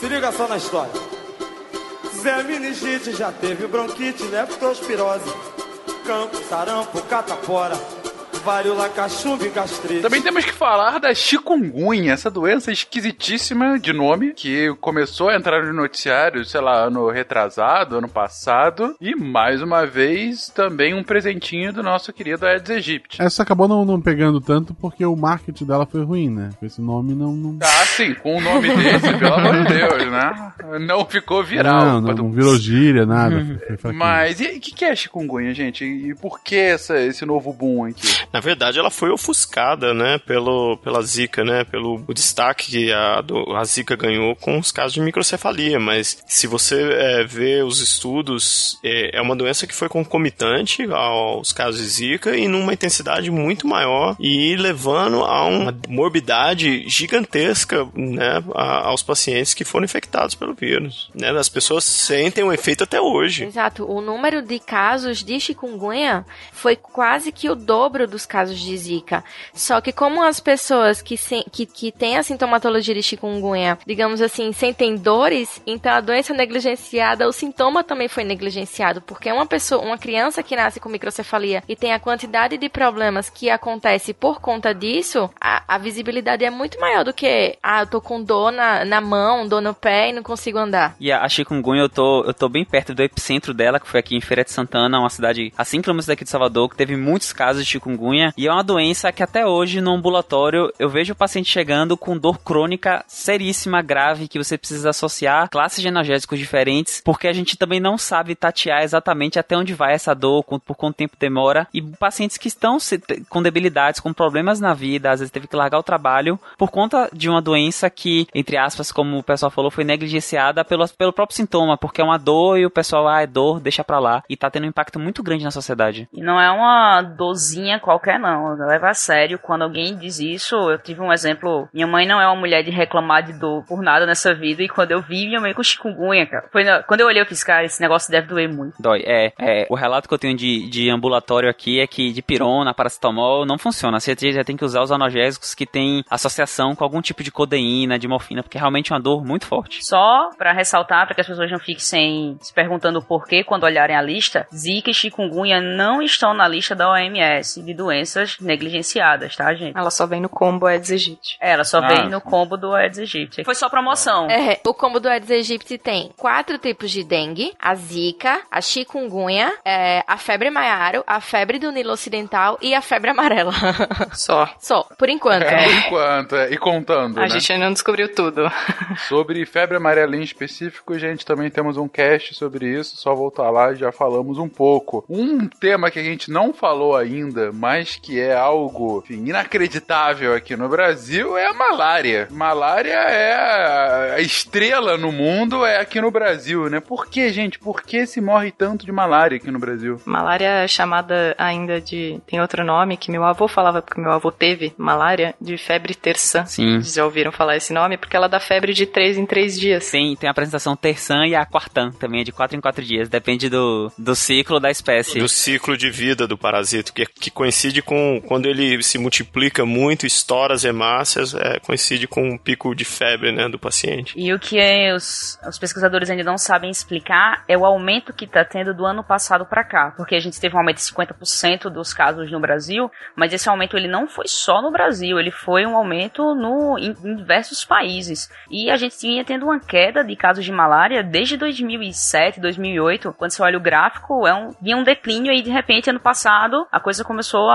Se liga só na história. Zé Meningite já teve bronquite, leptospirose, campo, sarampo, catapora varíola, cachumba e gastrite. Também temos que falar da chikungunya, essa doença esquisitíssima de nome, que começou a entrar no noticiário, sei lá, ano retrasado, ano passado, e mais uma vez também um presentinho do nosso querido Aedes aegypti. Essa acabou não, não pegando tanto porque o marketing dela foi ruim, né? Esse nome não... não... Ah, sim, com um nome desse, pelo amor de Deus, né? Não ficou viral. Não, não, não virou gíria, nada. Mas e o que, que é chikungunya, gente? E por que essa, esse novo boom aqui? Na verdade, ela foi ofuscada, né, pelo, pela Zika, né, pelo destaque que a, do, a Zika ganhou com os casos de microcefalia, mas se você é, vê os estudos, é, é, uma doença que foi concomitante aos casos de Zika e numa intensidade muito maior e levando a uma morbidade gigantesca, né, a, aos pacientes que foram infectados pelo vírus, né, as pessoas sentem o efeito até hoje. Exato, o número de casos de chikungunya foi quase que o dobro dos casos de Zika. Só que como as pessoas que, se, que, que têm a sintomatologia de chikungunya, digamos assim, sentem dores, então a doença negligenciada, o sintoma também foi negligenciado, porque uma pessoa, uma criança que nasce com microcefalia e tem a quantidade de problemas que acontece por conta disso, a, a visibilidade é muito maior do que, ah, eu tô com dor na, na mão, dor no pé e não consigo andar. E a, a chikungunya, eu tô, eu tô bem perto do epicentro dela, que foi aqui em Feira de Santana, uma cidade a 5 km daqui de Salvador, que teve muitos casos de chikungunya chikungunya. E é uma doença que até hoje no ambulatório eu vejo o paciente chegando com dor crônica seríssima, grave, que você precisa associar classes de analgésicos diferentes, porque a gente também não sabe tatear exatamente até onde vai essa dor, por quanto tempo demora. E pacientes que estão com debilidades, com problemas na vida, às vezes teve que largar o trabalho por conta de uma doença que, entre aspas, como o pessoal falou, foi negligenciada pelo, pelo próprio sintoma, porque é uma dor e o pessoal, ah, é dor, deixa pra lá. E tá tendo um impacto muito grande na sociedade. E não é uma dorzinha qualquer, não. Leva a sério. Quando alguém diz isso, eu tive um exemplo. Minha mãe não é uma mulher de reclamar de dor por nada nessa vida. E quando eu vi minha mãe com chikungunya, cara. Foi na... Quando eu olhei, eu fiz, cara, esse negócio deve doer muito. Dói. É, é. O relato que eu tenho de, de ambulatório aqui é que de pirona, paracetamol, não funciona. Você já tem que usar os analgésicos que tem associação com algum tipo de codeína, de morfina, porque é realmente é uma dor muito forte. Só para ressaltar, para que as pessoas não fiquem sem, se perguntando por que quando olharem a lista, Zika e chikungunya não estão na lista da OMS de doenças negligenciadas, tá, gente? Ela só vem no combo Aedes aegypti. É, ela só ah, vem no combo do Aedes aegypti. Foi só promoção. É, o combo do Aedes aegypti tem quatro tipos de dengue, a zika, a chikungunya, é, a febre maiaro, a febre do Nilo Ocidental e a febre amarela. Só. Só, por enquanto. É, por enquanto, é. e contando, A né? gente ainda não descobriu tudo. Sobre febre amarela em específico, gente, também temos um cast sobre isso, só voltar lá e já falamos um pouco. Um tema que a gente não falou ainda, mas que é algo enfim, inacreditável aqui no Brasil é a malária. Malária é a estrela no mundo, é aqui no Brasil, né? Por que, gente? Por que se morre tanto de malária aqui no Brasil? Malária é chamada ainda de. tem outro nome que meu avô falava, porque meu avô teve malária, de febre terçã. Sim. Vocês já ouviram falar esse nome? Porque ela dá febre de 3 em 3 dias. Sim, tem a apresentação terçã e a quartã, também é de 4 em 4 dias. Depende do, do ciclo da espécie. Do ciclo de vida do parasito, que, que coincide com quando ele se multiplica muito, estoura as hemácias, é, coincide com um pico de febre né, do paciente. E o que os, os pesquisadores ainda não sabem explicar é o aumento que está tendo do ano passado para cá, porque a gente teve um aumento de 50% dos casos no Brasil, mas esse aumento ele não foi só no Brasil, ele foi um aumento no, em, em diversos países. E a gente vinha tendo uma queda de casos de malária desde 2007, 2008, quando você olha o gráfico, é um, vinha um declínio e de repente ano passado a coisa começou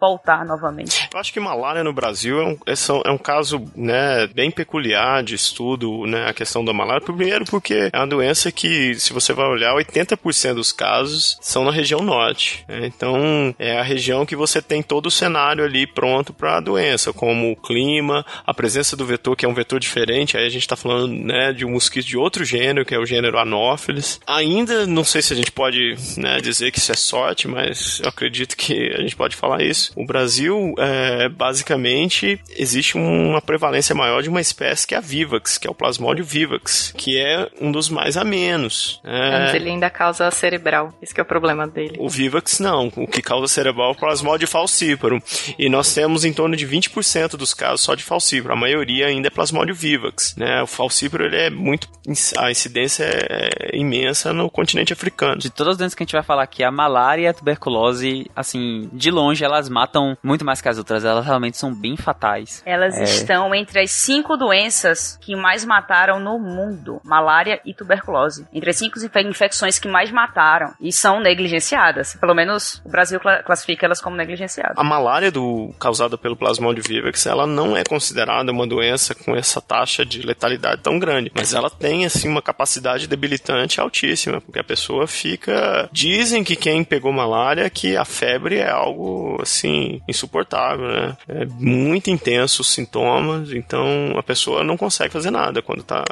voltar novamente. Eu acho que malária no Brasil é um, é, é um caso né, bem peculiar de estudo, né, a questão da malária. Primeiro porque é uma doença que, se você vai olhar, 80% dos casos são na região norte. Né? Então, é a região que você tem todo o cenário ali pronto para a doença, como o clima, a presença do vetor, que é um vetor diferente. Aí a gente está falando né, de um mosquito de outro gênero, que é o gênero Anopheles. Ainda não sei se a gente pode né, dizer que isso é sorte, mas eu acredito que a gente pode falar isso. O Brasil, é, basicamente, existe uma prevalência maior de uma espécie que é a Vivax, que é o Plasmodium vivax, que é um dos mais a menos. É... Mas ele ainda causa cerebral. Esse é o problema dele. O Vivax não. O que causa cerebral é o Plasmodium falciparum. E nós temos em torno de 20% dos casos só de falcíparo. A maioria ainda é Plasmodium vivax. Né? O falcíparo ele é muito. A incidência é imensa no continente africano. De todas as doenças que a gente vai falar aqui, a malária e a tuberculose, assim, de longe elas matam muito mais que as outras. Elas realmente são bem fatais. Elas é... estão entre as cinco doenças que mais mataram no mundo: malária e tuberculose. Entre as cinco infecções que mais mataram e são negligenciadas. Pelo menos o Brasil classifica elas como negligenciadas. A malária do, causada pelo Plasmodium vivax, ela não é considerada uma doença com essa taxa de letalidade tão grande, mas ela tem assim uma capacidade debilitante altíssima, porque a pessoa fica dizem que quem pegou malária que a febre é algo assim insuportável, né? É muito intenso os sintomas, então a pessoa não consegue fazer nada quando tá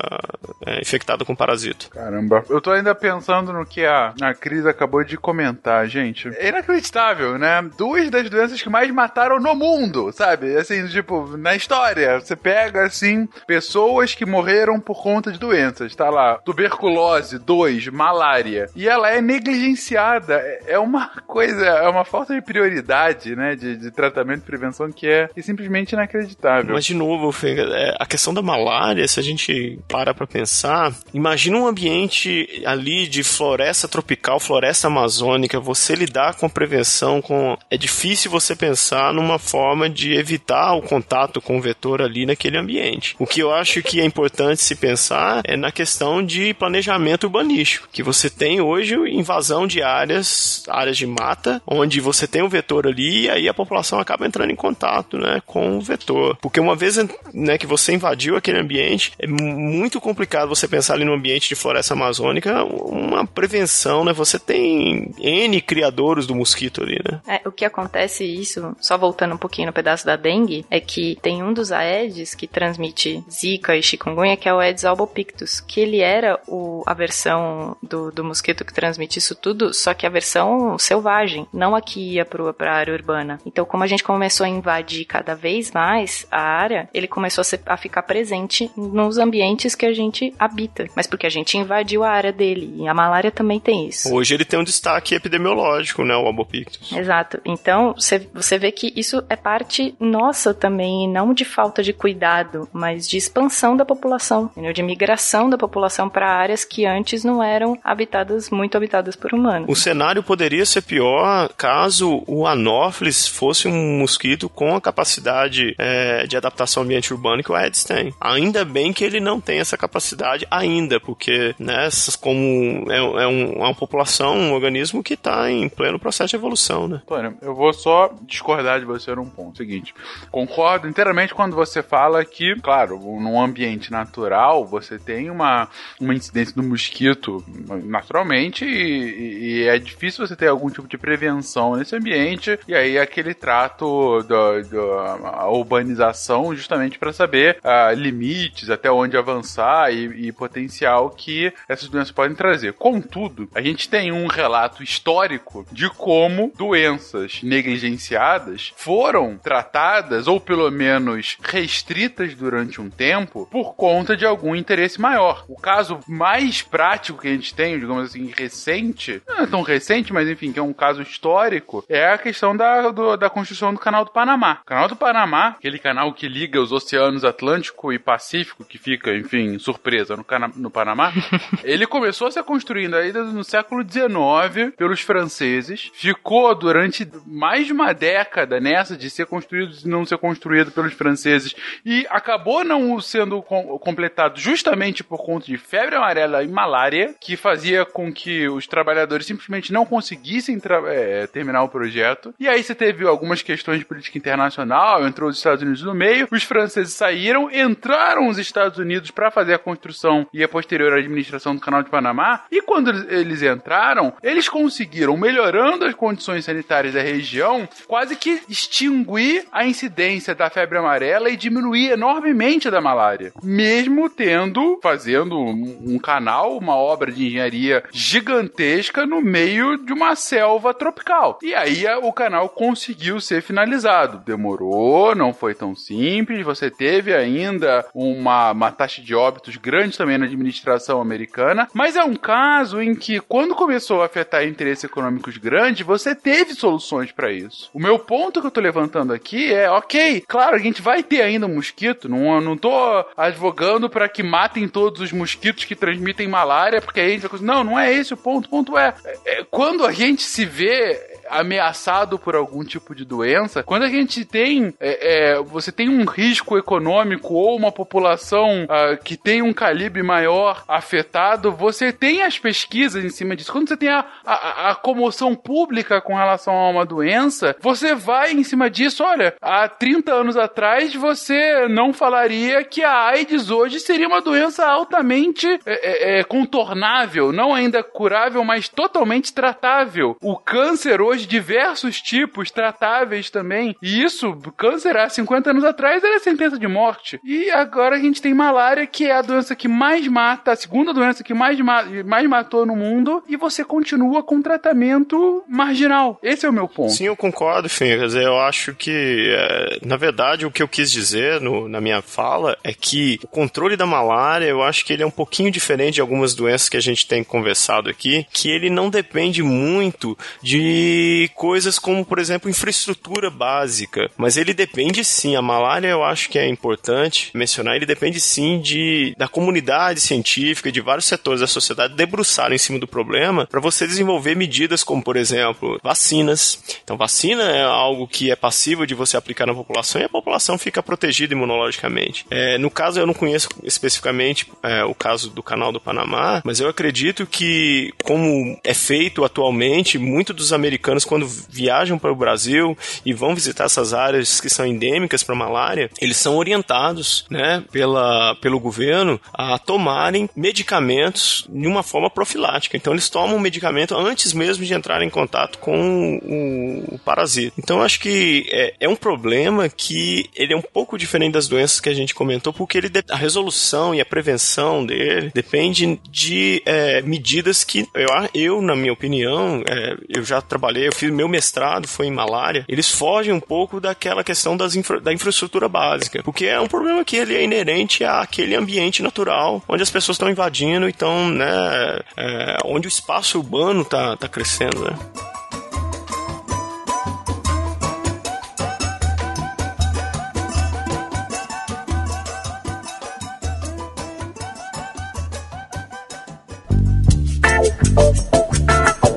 é, infectada com parasito. Caramba, eu tô ainda pensando no que a, a Cris acabou de comentar, gente. É inacreditável, né? Duas das doenças que mais mataram no mundo, sabe? Assim, tipo, na história. Você pega, assim, pessoas que morreram por conta de doenças. Tá lá, tuberculose, dois, malária. E ela é negligenciada. É uma coisa, é uma falta de prioridade, né? De, de tratamento e prevenção que é, é simplesmente inacreditável. Mas, de novo, é, a questão da malária, se a gente para pra pensar, imagina um ambiente ali de floresta tropical, floresta amazônica, você lidar com prevenção, com é difícil você pensar numa forma de evitar o contato com o vetor ali naquele ambiente. O que eu acho que é importante se pensar é na questão de planejamento urbanístico, que você tem hoje invasão de áreas, áreas de mata, onde você tem um vetor ali e aí a população acaba entrando em contato, né, com o vetor. Porque uma vez, né, que você invadiu aquele ambiente, é muito complicado você pensar ali no ambiente de floresta amazônica, uma prevenção, né? Você tem N criadores do mosquito ali, né? É, o que acontece isso, só voltando um pouquinho no pedaço da dengue, é que tem um dos Aedes que transmite Zika e chikungunya, que é o Aedes albopictus, que ele era o, a versão do, do mosquito que transmite isso tudo, só que a versão selvagem, não a que ia para área urbana. Então, como a gente começou a invadir cada vez mais a área, ele começou a, ser, a ficar presente nos ambientes que a gente habita, mas porque a gente invadiu a área dele, e a malária também tem isso. Hoje ele tem um destaque epidemiológico, né, o albopictus. Exato. Então, você vê que isso é parte nossa também, não de falta de cuidado, mas de expansão da população, entendeu? de migração da população para áreas que antes não eram habitadas, muito habitadas por humanos. O cenário poderia ser pior caso o Anopheles fosse um mosquito com a capacidade é, de adaptação ao ambiente urbano que o Aedes tem. Ainda bem que ele não tem essa capacidade ainda, porque né, como é, é, um, é uma população, um organismo que está em pleno processo de evolução. Né? Antônio, eu vou só discordar de você num ponto. Seguinte, concordo inteiramente quando você fala que, claro, num ambiente natural, você tem uma, uma incidência do mosquito naturalmente e, e é difícil você ter algum tipo de prevenção nesse ambiente e aí aquele trato da urbanização justamente para saber uh, limites, até onde avançar e, e potencial que essas doenças podem trazer. Contudo, a gente tem um relato histórico de como doenças negligenciadas foram tratadas ou pelo menos restritas durante um tempo por conta de algum interesse maior. O caso mais prático que a gente tem, digamos assim, recente, não é tão recente, mas enfim, que é um caso histórico, é a questão da, do, da construção do Canal do Panamá. O Canal do Panamá, aquele canal que liga os oceanos Atlântico e Pacífico, que fica, enfim, surpresa, no, Cana no Panamá, ele começou a ser construído ainda no século XIX pelos franceses, ficou durante mais de uma década nessa de ser construído e não ser construído pelos franceses e acabou não sendo com completado justamente por conta de febre amarela e malária, que fazia com que os trabalhadores simplesmente não conseguissem é, terminar o projeto. E aí você teve algumas questões de política internacional, entrou os Estados Unidos no meio, os franceses saíram, entraram os Estados Unidos para fazer a construção e a posterior administração do Canal de Panamá. E quando eles entraram, eles conseguiram, melhorando as condições sanitárias da região, quase que extinguir a incidência da febre amarela e diminuir enormemente da malária. Mesmo tendo, fazendo um canal, uma obra de engenharia gigantesca no meio de uma selva tropical. E aí o canal conseguiu ser finalizado. Demorou, não foi tão simples. Você teve ainda uma, uma taxa de óbitos grande também na administração americana, mas é um caso em que, quando começou a afetar interesses econômicos grandes, você teve soluções para isso. O meu ponto que eu tô levantando aqui é, ok, claro, a gente vai ter ainda um mosquito, não, não tô advogando para que matem todos os mosquitos que transmitem malária, porque aí a gente vai... Não, não é esse o ponto. O ponto é, é quando a gente se vê ameaçado por algum tipo de doença, quando a gente tem, é, é, você tem um risco econômico ou uma população uh, que tem um calibre maior afetado, você tem as pesquisas em cima disso. Quando você tem a, a, a comoção pública com relação a uma doença, você vai em cima disso. Olha, há 30 anos atrás você não falaria que a AIDS hoje seria uma doença altamente é, é, é contornável, não ainda curável, mas totalmente tratável. O câncer hoje diversos tipos tratáveis também. E isso, câncer há 50 anos atrás era sentença de morte. E agora a gente tem malária, que é a doença que mais mata, a segunda doença que mais, ma mais matou no mundo, e você continua com tratamento marginal. Esse é o meu ponto. Sim, eu concordo, Fincas. Eu acho que, é, na verdade, o que eu quis dizer no, na minha fala é que o controle da malária, eu acho que ele é um pouquinho diferente de algumas doenças que a gente tem conversado aqui, que ele não depende muito de coisas como, por exemplo, infraestrutura básica. Mas ele depende sim, a malária eu acho que é importante mencionar, ele depende sim de da comunidade científica, de vários setores da sociedade debruçarem em cima do problema para você desenvolver medidas como, por exemplo, vacinas. Então, vacina é algo que é passível de você aplicar na população e a população fica protegida imunologicamente. É, no caso, eu não conheço especificamente é, o caso do canal do Panamá, mas eu acredito que, como é feito atualmente, muitos dos americanos quando viajam para o Brasil e vão visitar essas áreas que são endêmicas para malária, eles são orientados, né, pela, pelo governo a tomarem medicamentos de uma forma profilática. Então, eles tomam o medicamento antes mesmo de entrar em contato com o, o parasita. Então, acho que é, é, um problema que ele é um pouco diferente das doenças que a gente comentou, porque ele, a resolução e a prevenção dele depende de é, medidas que eu, eu, na minha opinião, é, eu já trabalhei, eu fiz meu mestrado foi em malária. Eles fogem um pouco daquela questão das infra, da infraestrutura básica, porque é um problema que ele é inerente àquele ambiente natural onde as pessoas estão invadindo, então, né, é, onde o espaço urbano está tá crescendo, né?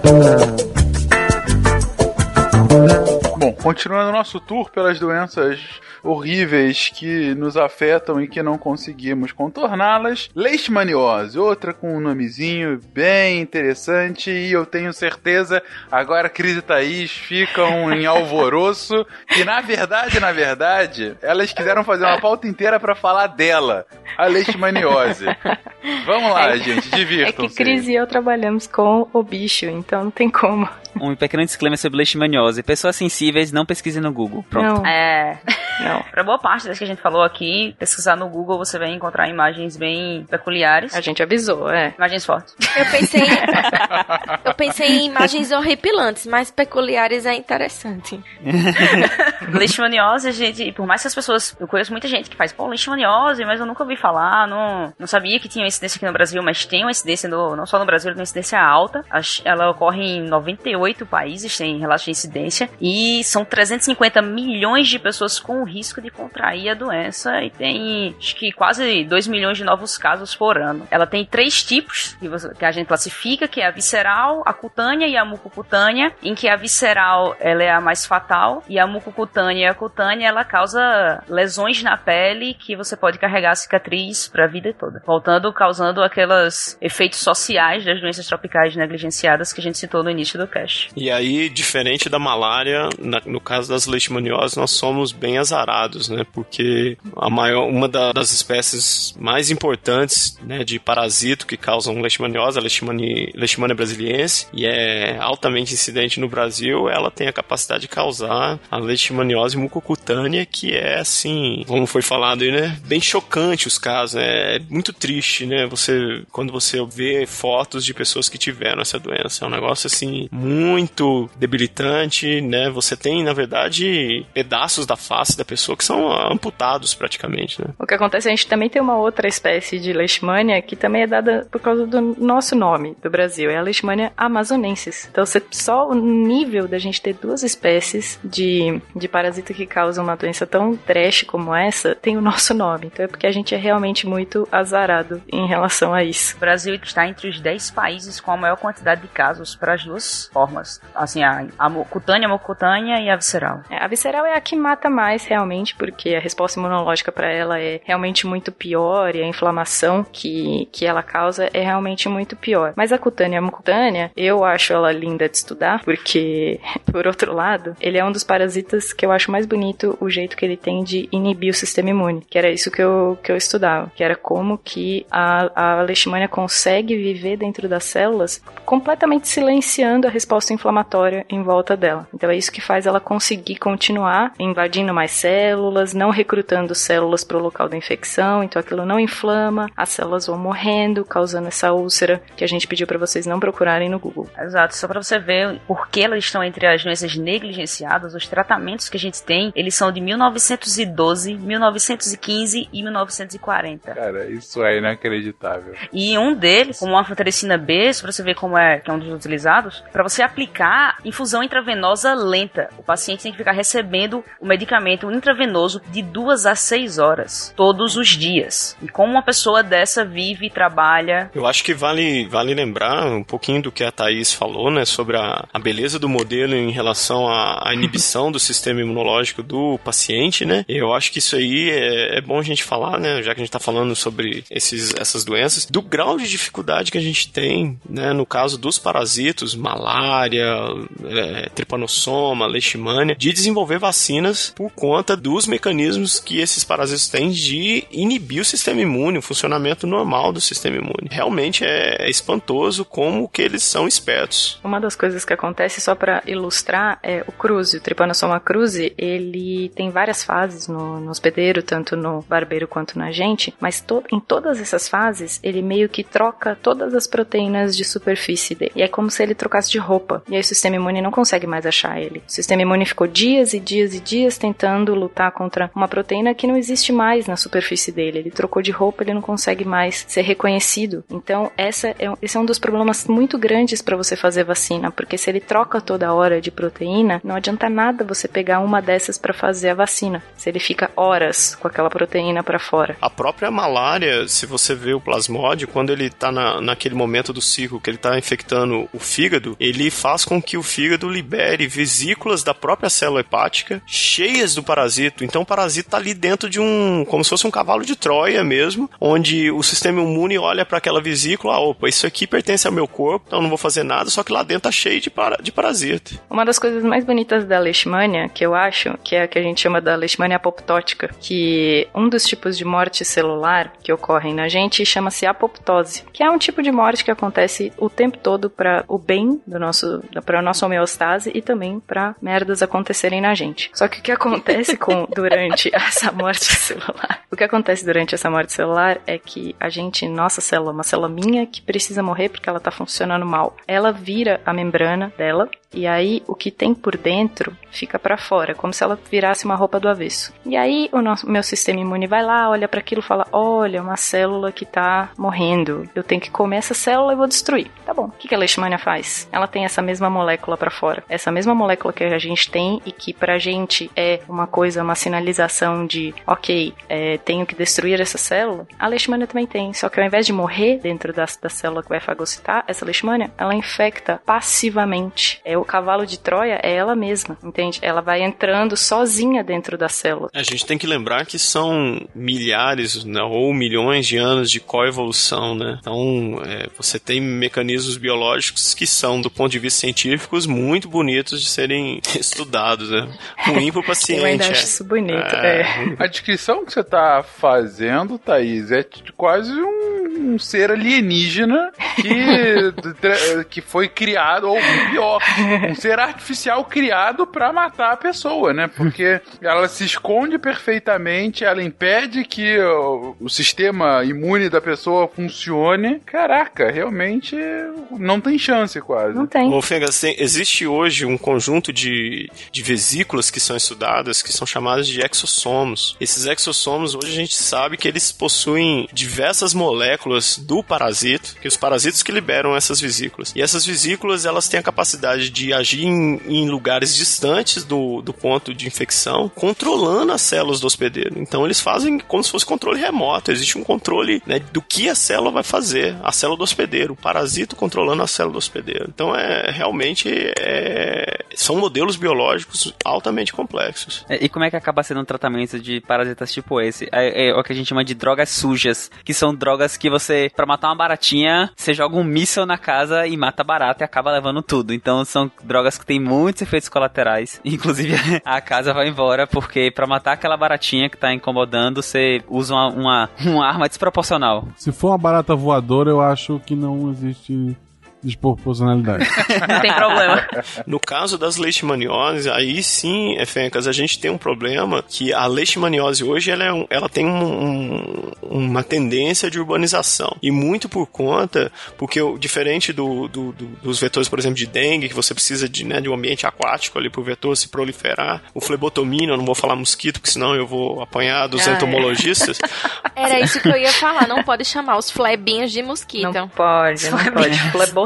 Bom, continuando nosso tour pelas doenças horríveis que nos afetam e que não conseguimos contorná-las. Leishmaniose, outra com um nomezinho bem interessante e eu tenho certeza agora Cris e Thaís ficam em alvoroço e na verdade, na verdade, elas quiseram fazer uma pauta inteira para falar dela, a leishmaniose. Vamos lá, é, gente, divirtam-se. É que Cris e eu trabalhamos com o bicho, então não tem como. Um pequeno disclaimer sobre leishmaniose. Pessoas sensíveis, não pesquisem no Google. Pronto. Não. É. Não. Pra boa parte das que a gente falou aqui, pesquisar no Google você vai encontrar imagens bem peculiares. A gente avisou, é. Imagens fortes. Eu pensei. eu pensei em imagens horripilantes, mas peculiares é interessante. leishmaniose, gente, por mais que as pessoas. Eu conheço muita gente que faz, pô, leishmaniose, mas eu nunca ouvi falar, não, não sabia que tinha incidência aqui no Brasil, mas tem uma incidência, no, não só no Brasil, tem uma incidência alta. Ela ocorre em 98 países, tem relato de incidência, e são 350 milhões de pessoas com risco de contrair a doença e tem acho que quase 2 milhões de novos casos por ano. Ela tem três tipos que a gente classifica, que é a visceral, a cutânea e a mucocutânea, em que a visceral ela é a mais fatal e a mucocutânea e a cutânea ela causa lesões na pele que você pode carregar a cicatriz para a vida toda, voltando causando aqueles efeitos sociais das doenças tropicais negligenciadas que a gente citou no início do cast. E aí, diferente da malária, na, no caso das leishmanioses, nós somos bem azarados, né? Porque a maior, uma da, das espécies mais importantes né, de parasito que causam leishmaniose, a leishmania, leishmania brasiliense, e é altamente incidente no Brasil, ela tem a capacidade de causar a leishmaniose mucocutânea, que é assim, como foi falado aí, né? Bem chocante os casos, né? É muito triste, né? Você, quando você vê fotos de pessoas que tiveram essa doença, é um negócio assim, muito debilitante, né? Você tem, na verdade, pedaços da face da pessoa que são amputados praticamente, né? O que acontece, a gente também tem uma outra espécie de leishmania que também é dada por causa do nosso nome do Brasil, é a leishmania amazonensis. Então, só o nível da gente ter duas espécies de, de parasita que causam uma doença tão trash como essa, tem o nosso nome. Então é porque a gente é realmente muito azarado em relação a isso. O Brasil está entre os 10 países com a maior quantidade de casos para as duas formas. Assim, a, a cutânea, a mucocutânea e a visceral. É, a visceral é a que mata mais realmente, porque a resposta imunológica para ela é realmente muito pior e a inflamação que, que ela causa é realmente muito pior. Mas a cutânea, a mucocutânea, eu acho ela linda de estudar, porque, por outro lado, ele é um dos parasitas que eu acho mais bonito o jeito que ele tem de inibir o sistema imune, que era isso que eu, que eu estudava, que era como que a, a leishmania consegue viver dentro das células completamente silenciando a resposta inflamatória em volta dela. Então é isso que faz ela conseguir continuar invadindo mais células, não recrutando células para o local da infecção, então aquilo não inflama, as células vão morrendo, causando essa úlcera que a gente pediu para vocês não procurarem no Google. Exato, só para você ver por que elas estão entre as doenças negligenciadas, os tratamentos que a gente tem, eles são de 1912, 1915 e 1940. Cara, isso é inacreditável. E um deles, como a anfotericina B, para você ver como é que é um dos utilizados, para você aplicar infusão intravenosa lenta. O paciente tem que ficar recebendo o medicamento intravenoso de duas a seis horas, todos os dias. E como uma pessoa dessa vive e trabalha. Eu acho que vale, vale lembrar um pouquinho do que a Thaís falou, né, sobre a, a beleza do modelo em relação à, à inibição do sistema imunológico do paciente, né? Eu acho que isso aí é, é bom a gente falar, né, já que a gente está falando sobre esses, essas doenças, do grau de dificuldade que a gente tem, né, no caso dos parasitos, malária, é, tripanossoma, leishmania, de desenvolver vacinas por conta dos mecanismos que esses parasitos têm de inibir o sistema imune, o funcionamento normal do sistema imune. Realmente é, é espantoso como que eles são espertos. Uma das coisas que acontece, só para ilustrar, é o cruze, o Trypanosoma cruzi, ele tem várias fases no, no hospedeiro, tanto no barbeiro quanto na gente, mas to, em todas essas fases, ele meio que troca todas as proteínas de superfície dele. E é como se ele trocasse de roupa. E aí o sistema imune não consegue mais achar ele. O sistema imune ficou dias e dias e dias tentando lutar contra uma proteína que não existe mais na superfície dele. Ele trocou de roupa, ele não consegue mais ser reconhecido. Então, essa é, esse é um dos problemas muito grandes para você fazer vacina, porque se ele troca toda hora de proteína, não adianta nada você pegar uma dessas para fazer a vacina. Se ele fica horas com aquela proteína para fora. A própria malária, se você vê o plasmódio, quando ele tá na, naquele momento do ciclo que ele tá infectando o fígado, ele faz com que o fígado libere vesículas da própria célula hepática cheias do parasito. Então o parasito tá ali dentro de um, como se fosse um cavalo de Troia mesmo, onde o sistema imune olha para aquela vesícula, ah, opa, isso aqui pertence ao meu corpo, então não vou fazer nada, só que lá dentro tá cheio de, para, de parasito. Uma das coisas mais bonitas da leishmania, que eu acho, que é a que a gente chama da leishmania apoptótica, que um dos tipos de morte celular que ocorrem na gente chama-se apoptose, que é um tipo de morte que acontece o tempo todo para o bem do nosso, para a nossa homeostase e também para merdas acontecerem na gente. Só que o que acontece com durante essa morte celular? O que acontece durante essa morte celular é que a gente, nossa célula, uma célula minha que precisa morrer porque ela está funcionando mal, ela vira a membrana dela e aí o que tem por dentro fica para fora, como se ela virasse uma roupa do avesso. E aí o nosso, meu sistema imune vai lá, olha para aquilo e fala: "Olha, uma célula que tá morrendo. Eu tenho que comer essa célula e vou destruir". Tá bom. O que que a leishmania faz? Ela tem essa mesma molécula para fora. Essa mesma molécula que a gente tem e que pra gente é uma coisa, uma sinalização de, OK, é, tenho que destruir essa célula. A leishmania também tem, só que ao invés de morrer dentro da, da célula que vai fagocitar, essa leishmania, ela infecta passivamente. É o cavalo de Troia é ela mesma, entende? Ela vai entrando sozinha dentro da célula. A gente tem que lembrar que são milhares né, ou milhões de anos de coevolução, né? Então, é, você tem mecanismos biológicos que são, do ponto de vista científico, muito bonitos de serem estudados, né? Ruim pro paciente. Eu ainda é. acho isso bonito, é. A descrição que você tá fazendo, Thaís, é quase um, um ser alienígena que, que foi criado, ou pior, um ser artificial criado pra matar a pessoa, né? Porque ela se esconde perfeitamente, ela impede que o, o sistema imune da pessoa funcione. Caraca, realmente não tem chance quase. Não tem. Tem- existe hoje um conjunto de, de vesículas que são estudadas que são chamadas de exossomos. Esses exossomos, hoje a gente sabe que eles possuem diversas moléculas do parasito, que os parasitos que liberam essas vesículas. E essas vesículas, elas têm a capacidade de agir em, em lugares distantes do, do ponto de infecção, controlando as células do hospedeiro. Então eles fazem como se fosse controle remoto. Existe um controle né, do que a célula vai fazer, a célula do hospedeiro, o parasito controlando a célula do hospedeiro. Então é realmente é, são modelos biológicos altamente complexos. É, E como é que acaba sendo um tratamento de parasitas tipo esse? É, é o que a gente chama de drogas sujas, que são drogas que você, pra matar uma baratinha, você joga um míssil na casa e mata a barata e acaba levando tudo. Então são drogas que têm muitos efeitos colaterais. Inclusive a casa vai embora porque pra matar aquela baratinha que tá incomodando, você usa uma, uma, uma arma desproporcional. Se for uma barata voadora, eu acho que não existe desproporcionalidade. Não tem problema. No caso das leishmanioses, aí sim, é, Fencas, a gente tem um problema que a leishmaniose hoje ela, é um- ela tem um- um- uma tendência de urbanização. E muito por conta, porque o- diferente do, do- do- dos vetores, por exemplo, de dengue, que você precisa de, né, de um ambiente aquático ali pro vetor se proliferar, o flebotomínio, eu não vou falar mosquito, porque senão eu vou apanhar dos Ah, é. entomologistas. Era isso que eu ia falar, não pode chamar os flebinhos de mosquito. Não pode, não pode.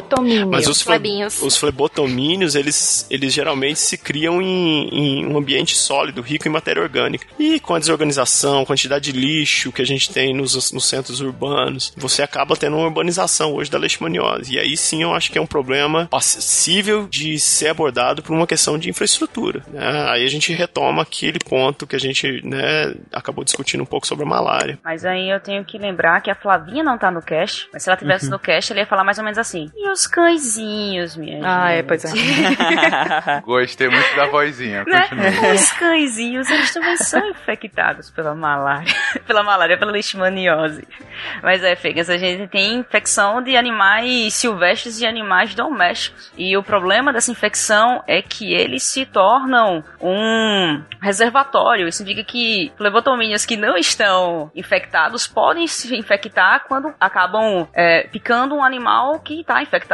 Flebotomínio. Mas os, fle- Flebinhos. os flebotomínios, eles, eles geralmente se criam em, em um ambiente sólido, rico em matéria orgânica. E com a desorganização, quantidade de lixo que a gente tem nos, nos centros urbanos, você acaba tendo uma urbanização hoje da leishmaniose. E aí sim eu acho que é um problema passível de ser abordado por uma questão de infraestrutura. né? Aí a gente retoma aquele ponto que a gente né, acabou discutindo um pouco sobre a malária. Mas aí eu tenho que lembrar que a Flavinha não tá no cast, mas se ela tivesse Uhum. no cast, ela ia falar mais ou menos assim. E os cãezinhos, minha Ah, gente? é, pois é. Gostei muito da vozinha. Né? Continua. Os cãezinhos, eles também são infectados pela malária. pela malária, pela leishmaniose. Mas é, Fegas, a gente tem infecção de animais silvestres e animais domésticos. E o problema dessa infecção é que eles se tornam um reservatório. Isso significa que flebotomínios que não estão infectados podem se infectar quando acabam é, picando um animal que está infectado,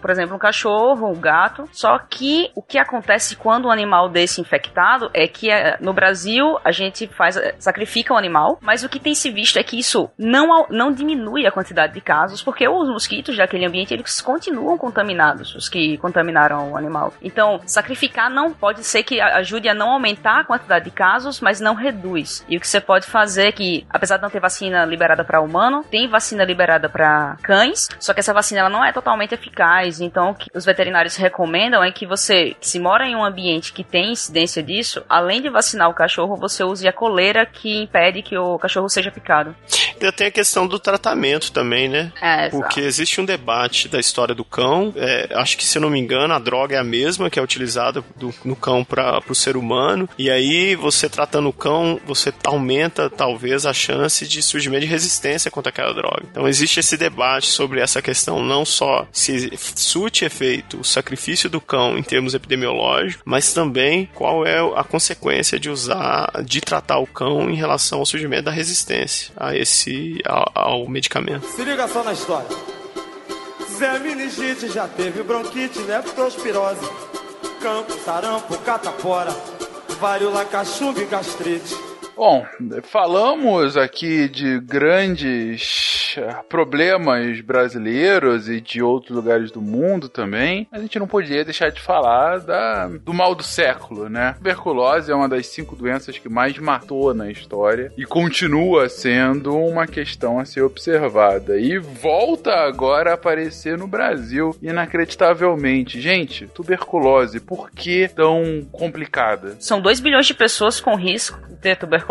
por exemplo, um cachorro, um gato. Só que o que acontece quando um animal desse infectado é que é, no Brasil a gente faz é, sacrifica o animal, mas o que tem se visto é que isso não, não diminui a quantidade de casos, porque os mosquitos daquele ambiente eles continuam contaminados, os que contaminaram o animal. Então, sacrificar não pode ser que ajude a não aumentar a quantidade de casos, mas não reduz. E o que você pode fazer é que, apesar de não ter vacina liberada para humano, tem vacina liberada para cães, só que essa vacina ela não é totalmente eficaz. Então, o que os veterinários recomendam é que você, se mora em um ambiente que tem incidência disso, além de vacinar o cachorro, você use a coleira que impede que o cachorro seja picado. Ainda tem a questão do tratamento também, né? É, Porque exato. existe um debate da história do cão. É, acho que, se eu não me engano, a droga é a mesma que é utilizada do- no cão para o ser humano. E aí, você tratando o cão, você aumenta, talvez, a chance de surgimento de resistência contra aquela droga. Então, existe esse debate sobre essa questão, não só se surte efeito o sacrifício do cão em termos epidemiológicos, mas também qual é a consequência de usar, de tratar o cão em relação ao surgimento da resistência a esse, ao, ao medicamento. Se liga só na história. Zé Meningite já teve bronquite, leptospirose, campo, sarampo, catapora, varíola, cachumba e gastrite. Bom, falamos aqui de grandes eh, problemas brasileiros e de outros lugares do mundo também. A gente não podia deixar de falar da, do mal do século, né? Tuberculose é uma das cinco doenças que mais matou na história e continua sendo uma questão a ser observada. E volta agora a aparecer no Brasil, inacreditavelmente. Gente, tuberculose, por que tão complicada? São 2 bilhões de pessoas com risco de ter tuberculose.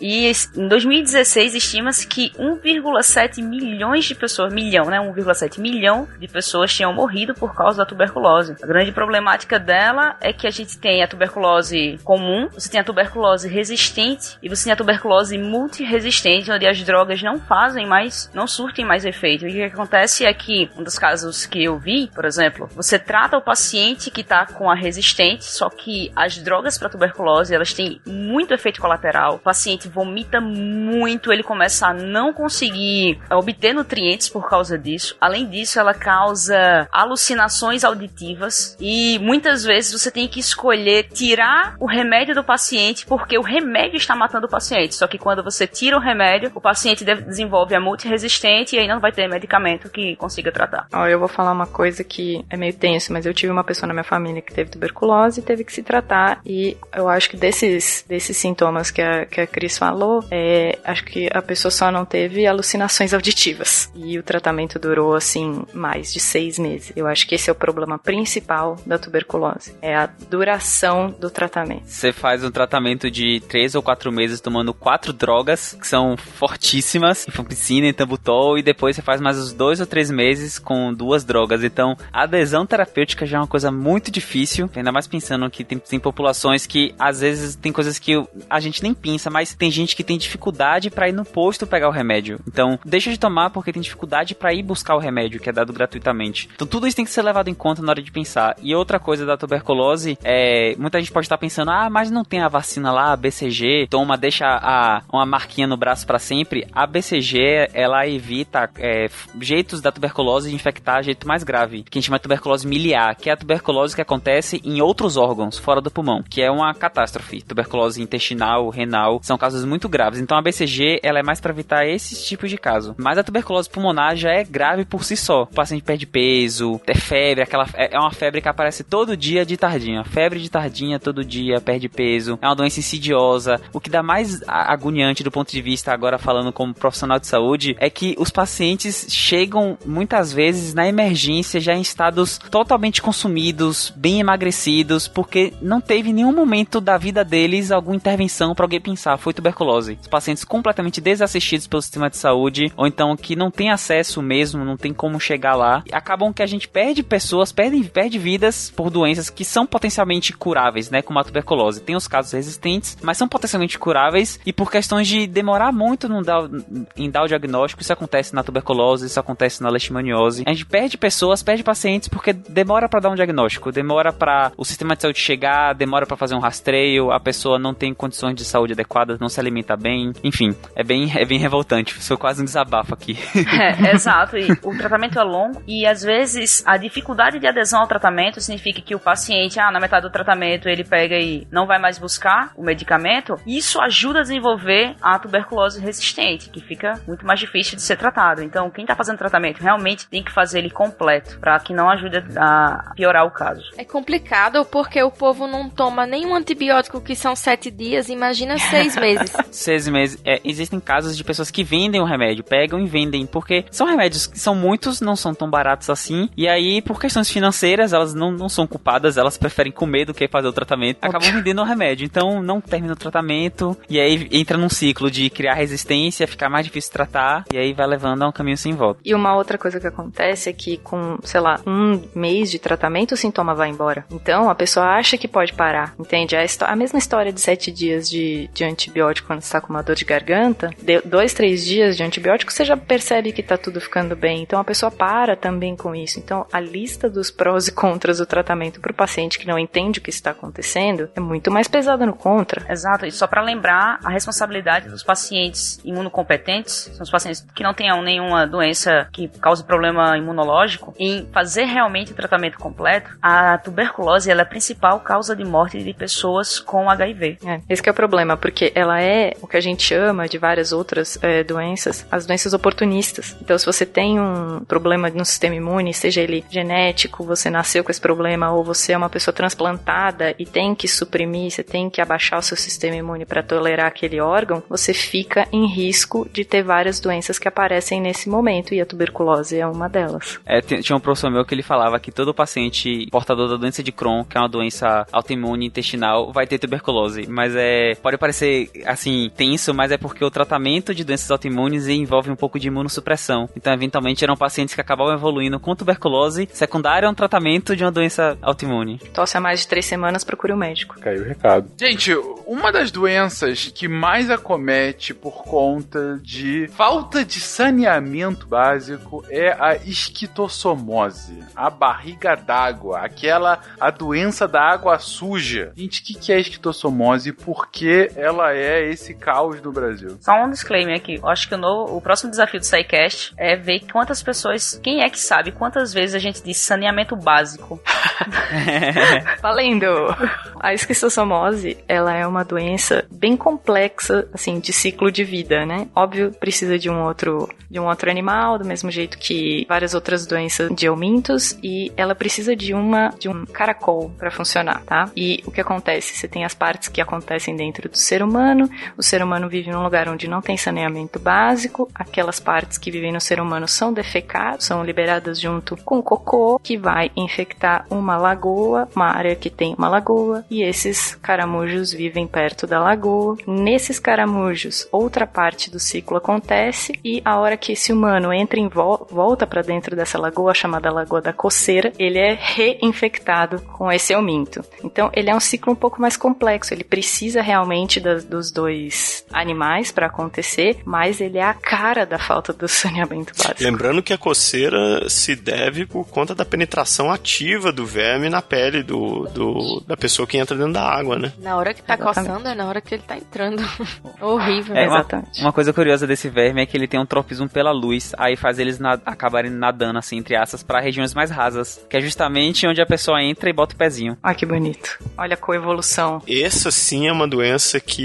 E es- em 2016 estima-se que 1,7 milhões de pessoas, milhão, né? 1,7 milhão de pessoas tinham morrido por causa da tuberculose. A grande problemática dela é que a gente tem a tuberculose comum, você tem a tuberculose resistente e você tem a tuberculose multiresistente, onde as drogas não fazem mais, não surtem mais efeito. E o que acontece é que, um dos casos que eu vi, por exemplo, você trata o paciente que tá com a resistente, só que as drogas para tuberculose, elas têm muito efeito colateral. O paciente vomita muito, ele começa a não conseguir obter nutrientes por causa disso. Além disso, ela causa alucinações auditivas e muitas vezes você tem que escolher tirar o remédio do paciente porque o remédio está matando o paciente. Só que quando você tira o remédio, o paciente de- desenvolve a multiresistente e aí não vai ter medicamento que consiga tratar. Ó, eu vou falar uma coisa que é meio tenso, mas eu tive uma pessoa na minha família que teve tuberculose e teve que se tratar. E eu acho que desses, desses sintomas que a, que a Cris falou, é, acho que a pessoa só não teve alucinações auditivas. E o tratamento durou, assim, mais de seis meses. Eu acho que esse é o problema principal da tuberculose. É a duração do tratamento. Você faz um tratamento de três ou quatro meses tomando quatro drogas que são fortíssimas, rifampicina e tambutol, e depois você faz mais uns dois ou três meses com duas drogas. Então, a adesão terapêutica já é uma coisa muito difícil, ainda mais pensando que tem, tem populações que às vezes tem coisas que a gente nem pensa, mas tem gente que tem dificuldade pra ir no posto pegar o remédio. Então, deixa de tomar porque tem dificuldade pra ir buscar o remédio que é dado gratuitamente. Então, tudo isso tem que ser levado em conta na hora de pensar. E outra coisa da tuberculose é, muita gente pode estar pensando, ah, mas não tem a vacina lá, a BCG, toma, deixa a, uma marquinha no braço pra sempre. A BCG, ela evita é, jeitos da tuberculose de infectar jeito mais grave, que a gente chama de tuberculose miliar, que é a tuberculose que acontece em outros órgãos, fora do pulmão, que é uma catástrofe. Tuberculose intestinal, renal, são casos muito graves. Então a BCG, ela é mais pra evitar esses tipos de caso. Mas a tuberculose pulmonar já é grave por si só. O paciente perde peso, é febre, aquela é uma febre que aparece todo dia de tardinha. Febre de tardinha todo dia, perde peso. É uma doença insidiosa. O que dá mais agoniante do ponto de vista agora falando como profissional de saúde é que os pacientes chegam muitas vezes na emergência já em estados totalmente consumidos, bem emagrecidos, porque não teve nenhum momento da vida deles alguma intervenção para alguém pensar foi tuberculose. Os pacientes completamente desassistidos pelo sistema de saúde ou então que não tem acesso mesmo, não tem como chegar lá, acabam que a gente perde pessoas, perde, perde vidas por doenças que são potencialmente curáveis, né, como a tuberculose. Tem os casos resistentes, mas são potencialmente curáveis e por questões de demorar muito dar, em dar o diagnóstico, isso acontece na tuberculose, isso acontece na leishmaniose. A gente perde pessoas, perde pacientes porque demora para dar um diagnóstico, demora para o sistema de saúde chegar, demora para fazer um rastreio, a pessoa não tem condições de saúde adequadas, não se alimenta bem, enfim, é bem, é bem revoltante. Foi quase um desabafo aqui. É, exato. E o tratamento é longo e às vezes a dificuldade de adesão ao tratamento significa que o paciente, ah, na metade do tratamento ele pega e não vai mais buscar o medicamento. Isso ajuda a desenvolver a tuberculose resistente, que fica muito mais difícil de ser tratado. Então, quem está fazendo tratamento realmente tem que fazer ele completo para que não ajude a piorar o caso. É complicado porque o povo não toma nenhum antibiótico que são sete dias, imagina seis meses. seis meses. É, existem casos de pessoas que vendem o remédio, pegam e vendem, porque são remédios que são muitos, não são tão baratos assim, e aí, por questões financeiras, elas não, não são culpadas, elas preferem comer do que fazer o tratamento, acabam vendendo o remédio. Então, não termina o tratamento, e aí entra num ciclo de criar resistência, ficar mais difícil de tratar, e aí vai levando a um caminho sem volta. E uma outra coisa que acontece é que com, sei lá, um mês de tratamento, o sintoma vai embora. Então, a pessoa acha que pode parar, entende? A, a mesma história de sete dias de, de antibiótico quando está com uma dor de garganta, de, dois, três dias de antibiótico, você já percebe que tá tudo ficando bem. Então, a pessoa para também com isso. Então, a lista dos prós e contras do tratamento para o paciente que não entende o que está acontecendo é muito mais pesada no contra. Exato. E só para lembrar, a responsabilidade dos pacientes imunocompetentes, são os pacientes que não tenham nenhuma doença que cause problema imunológico, em fazer realmente o tratamento completo, a tuberculose é a principal causa de morte de pessoas com HIV. É, esse é o problema, porque ela é o que a gente chama de várias outras é, doenças, as doenças oportunistas. Então, se você tem um problema no sistema imune, seja ele genético, você nasceu com esse problema, ou você é uma pessoa transplantada e tem que suprimir, você tem que abaixar o seu sistema imune para tolerar aquele órgão, você fica em risco de ter várias doenças que aparecem nesse momento, e a tuberculose é uma delas. É, tinha um professor meu que ele falava que todo paciente portador da doença de Crohn, que é uma doença autoimune intestinal, vai ter tuberculose. Mas é. Pode parecer assim, tenso, mas é porque o tratamento de doenças autoimunes envolve um pouco de imunossupressão. Então, eventualmente, eram pacientes que acabavam evoluindo com tuberculose secundária a um tratamento de uma doença autoimune. Tosse há mais de três semanas, procure o um médico. Caiu o recado. Gente, uma das doenças que mais acomete por conta de falta de saneamento básico é a esquistossomose, a barriga d'água, aquela a doença da água suja. Gente, o que, que é esquistossomose e por que ela é esse caos no Brasil? Só um disclaimer aqui. Eu acho que o, novo, o próximo desafio do SciCast é ver quantas pessoas, quem é que sabe quantas vezes a gente diz saneamento básico. Valendo! A esquistossomose, ela é uma doença bem complexa, assim, de ciclo de vida, né? Óbvio, precisa de um outro, de um outro animal, do mesmo jeito que várias outras doenças de eumintos, e ela precisa de uma, de um caracol para funcionar, tá? E o que acontece? Você tem as partes que acontecem dentro do ser humano, o ser humano vive num lugar onde não tem saneamento básico, aquelas partes que vivem no ser humano são defecadas, são liberadas junto com cocô, que vai infectar uma lagoa, uma área que tem uma lagoa, e esses caramujos vivem perto da lagoa. Nesses caramujos, outra parte do ciclo acontece, e a hora que esse humano entra em vo volta para dentro dessa lagoa, chamada Lagoa da Coceira, ele é reinfectado com esse euminto. Então, ele é um ciclo um pouco mais complexo, ele precisa realmente das, dos dois animais para acontecer, mas ele é a cara da falta do saneamento básico. Lembrando que a coceira se deve por conta da penetração ativa do verme na pele do, do da pessoa que entra dentro da água, né? Na hora que tá Exatamente. coçando é na hora que ele tá entrando. Horrível. É, Exatamente. Uma, uma, coisa curiosa desse verme é que ele tem um tropismo pela luz, aí faz eles na, acabarem nadando, assim, entre aspas, para regiões mais rasas, que é justamente onde a pessoa entra e bota o pezinho. Ai, que bonito. Olha a coevolução. Essa sim é uma doença que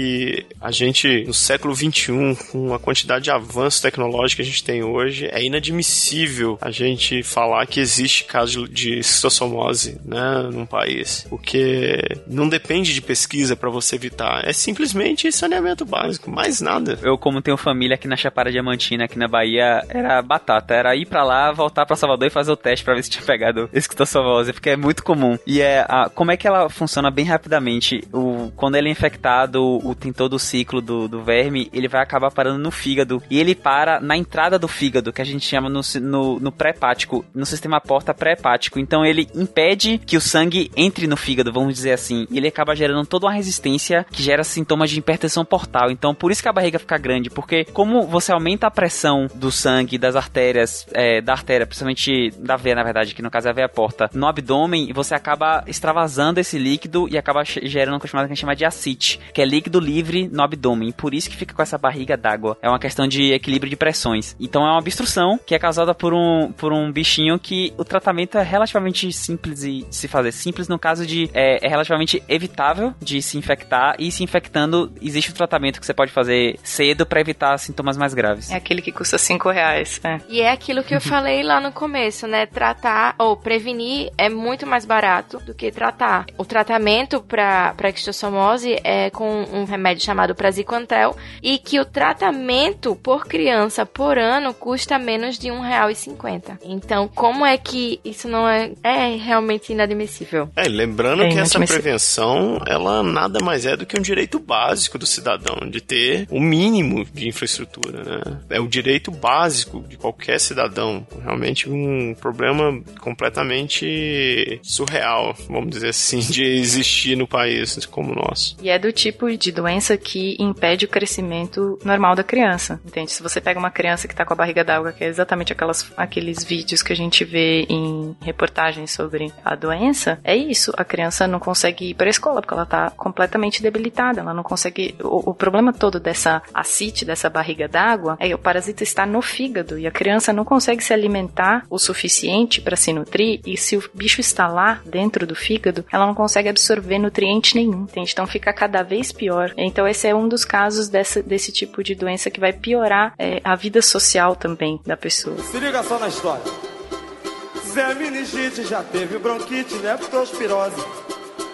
a gente, no século XXI, com a quantidade de avanço tecnológicos que a gente tem hoje, é inadmissível a gente falar que existe caso de cistossomose, né, num país. Porque não depende de pesquisa para você evitar. É simplesmente saneamento básico, mais nada. Eu, como tenho família aqui na Chapada Diamantina, aqui na Bahia, era batata. Era ir para lá, voltar para Salvador e fazer o teste para ver se tinha pegado esquistossomose, porque é muito comum. E é a, como é que ela funciona bem rapidamente? O, quando ele é infectado, o, tem todo o ciclo do, do verme, ele vai acabar parando no fígado. E ele para na entrada do fígado, que a gente chama no, no, no pré-hepático, no sistema porta pré-hepático. Então ele impede que o sangue entre no fígado, vamos dizer assim. E ele acaba gerando toda uma resistência que gera sintomas de hipertensão portal. Então por isso que a barriga fica grande, porque como você aumenta a pressão do sangue, das artérias, é, da artéria, principalmente da veia, na verdade, que no caso é a veia porta, no abdômen, você acaba extravasando esse líquido e acaba gerando uma chamada que a gente chama de ascite, que é líquido livre no abdômen. Por isso que fica com essa barriga d'água. É uma questão de equilíbrio de pressões. Então é uma obstrução que é causada por um, por um bichinho que o tratamento é relativamente simples de se fazer. Simples no caso de é, é relativamente evitável de se infectar e se infectando existe um tratamento que você pode fazer cedo para evitar sintomas mais graves. É aquele que custa 5 reais. É. E é aquilo que eu falei lá no começo, né? Tratar ou prevenir é muito mais barato do que tratar. O tratamento para extossomose é com um remédio chamado Praziquantel e que o tratamento por criança por ano custa menos de um real e cinquenta. Então, como é que isso não é, é realmente inadmissível? É, lembrando é que essa prevenção, ela nada mais é do que um direito básico do cidadão, de ter o mínimo de infraestrutura, né? É o direito básico de qualquer cidadão. Realmente um problema completamente surreal, vamos dizer assim, de existir no país como o nosso. E é do tipo de doença que impede o crescimento normal da criança, entende? Se você pega uma criança que tá com a barriga d'água, que é exatamente aquelas, aqueles vídeos que a gente vê em reportagens sobre a doença, é isso. A criança não consegue ir para a escola porque ela tá completamente debilitada, ela não consegue. O, o problema todo dessa acite, dessa barriga d'água, é que o parasita está no fígado e a criança não consegue se alimentar o suficiente para se nutrir e se o bicho está lá dentro do fígado, ela não consegue absorver nutriente nenhum, entende? Então fica cada vez pior. Então esse é um dos casos dessa, desse tipo de doença que vai piorar é, a vida social também da pessoa. Se liga só na história. Zé Meningite já teve bronquite, leptospirose,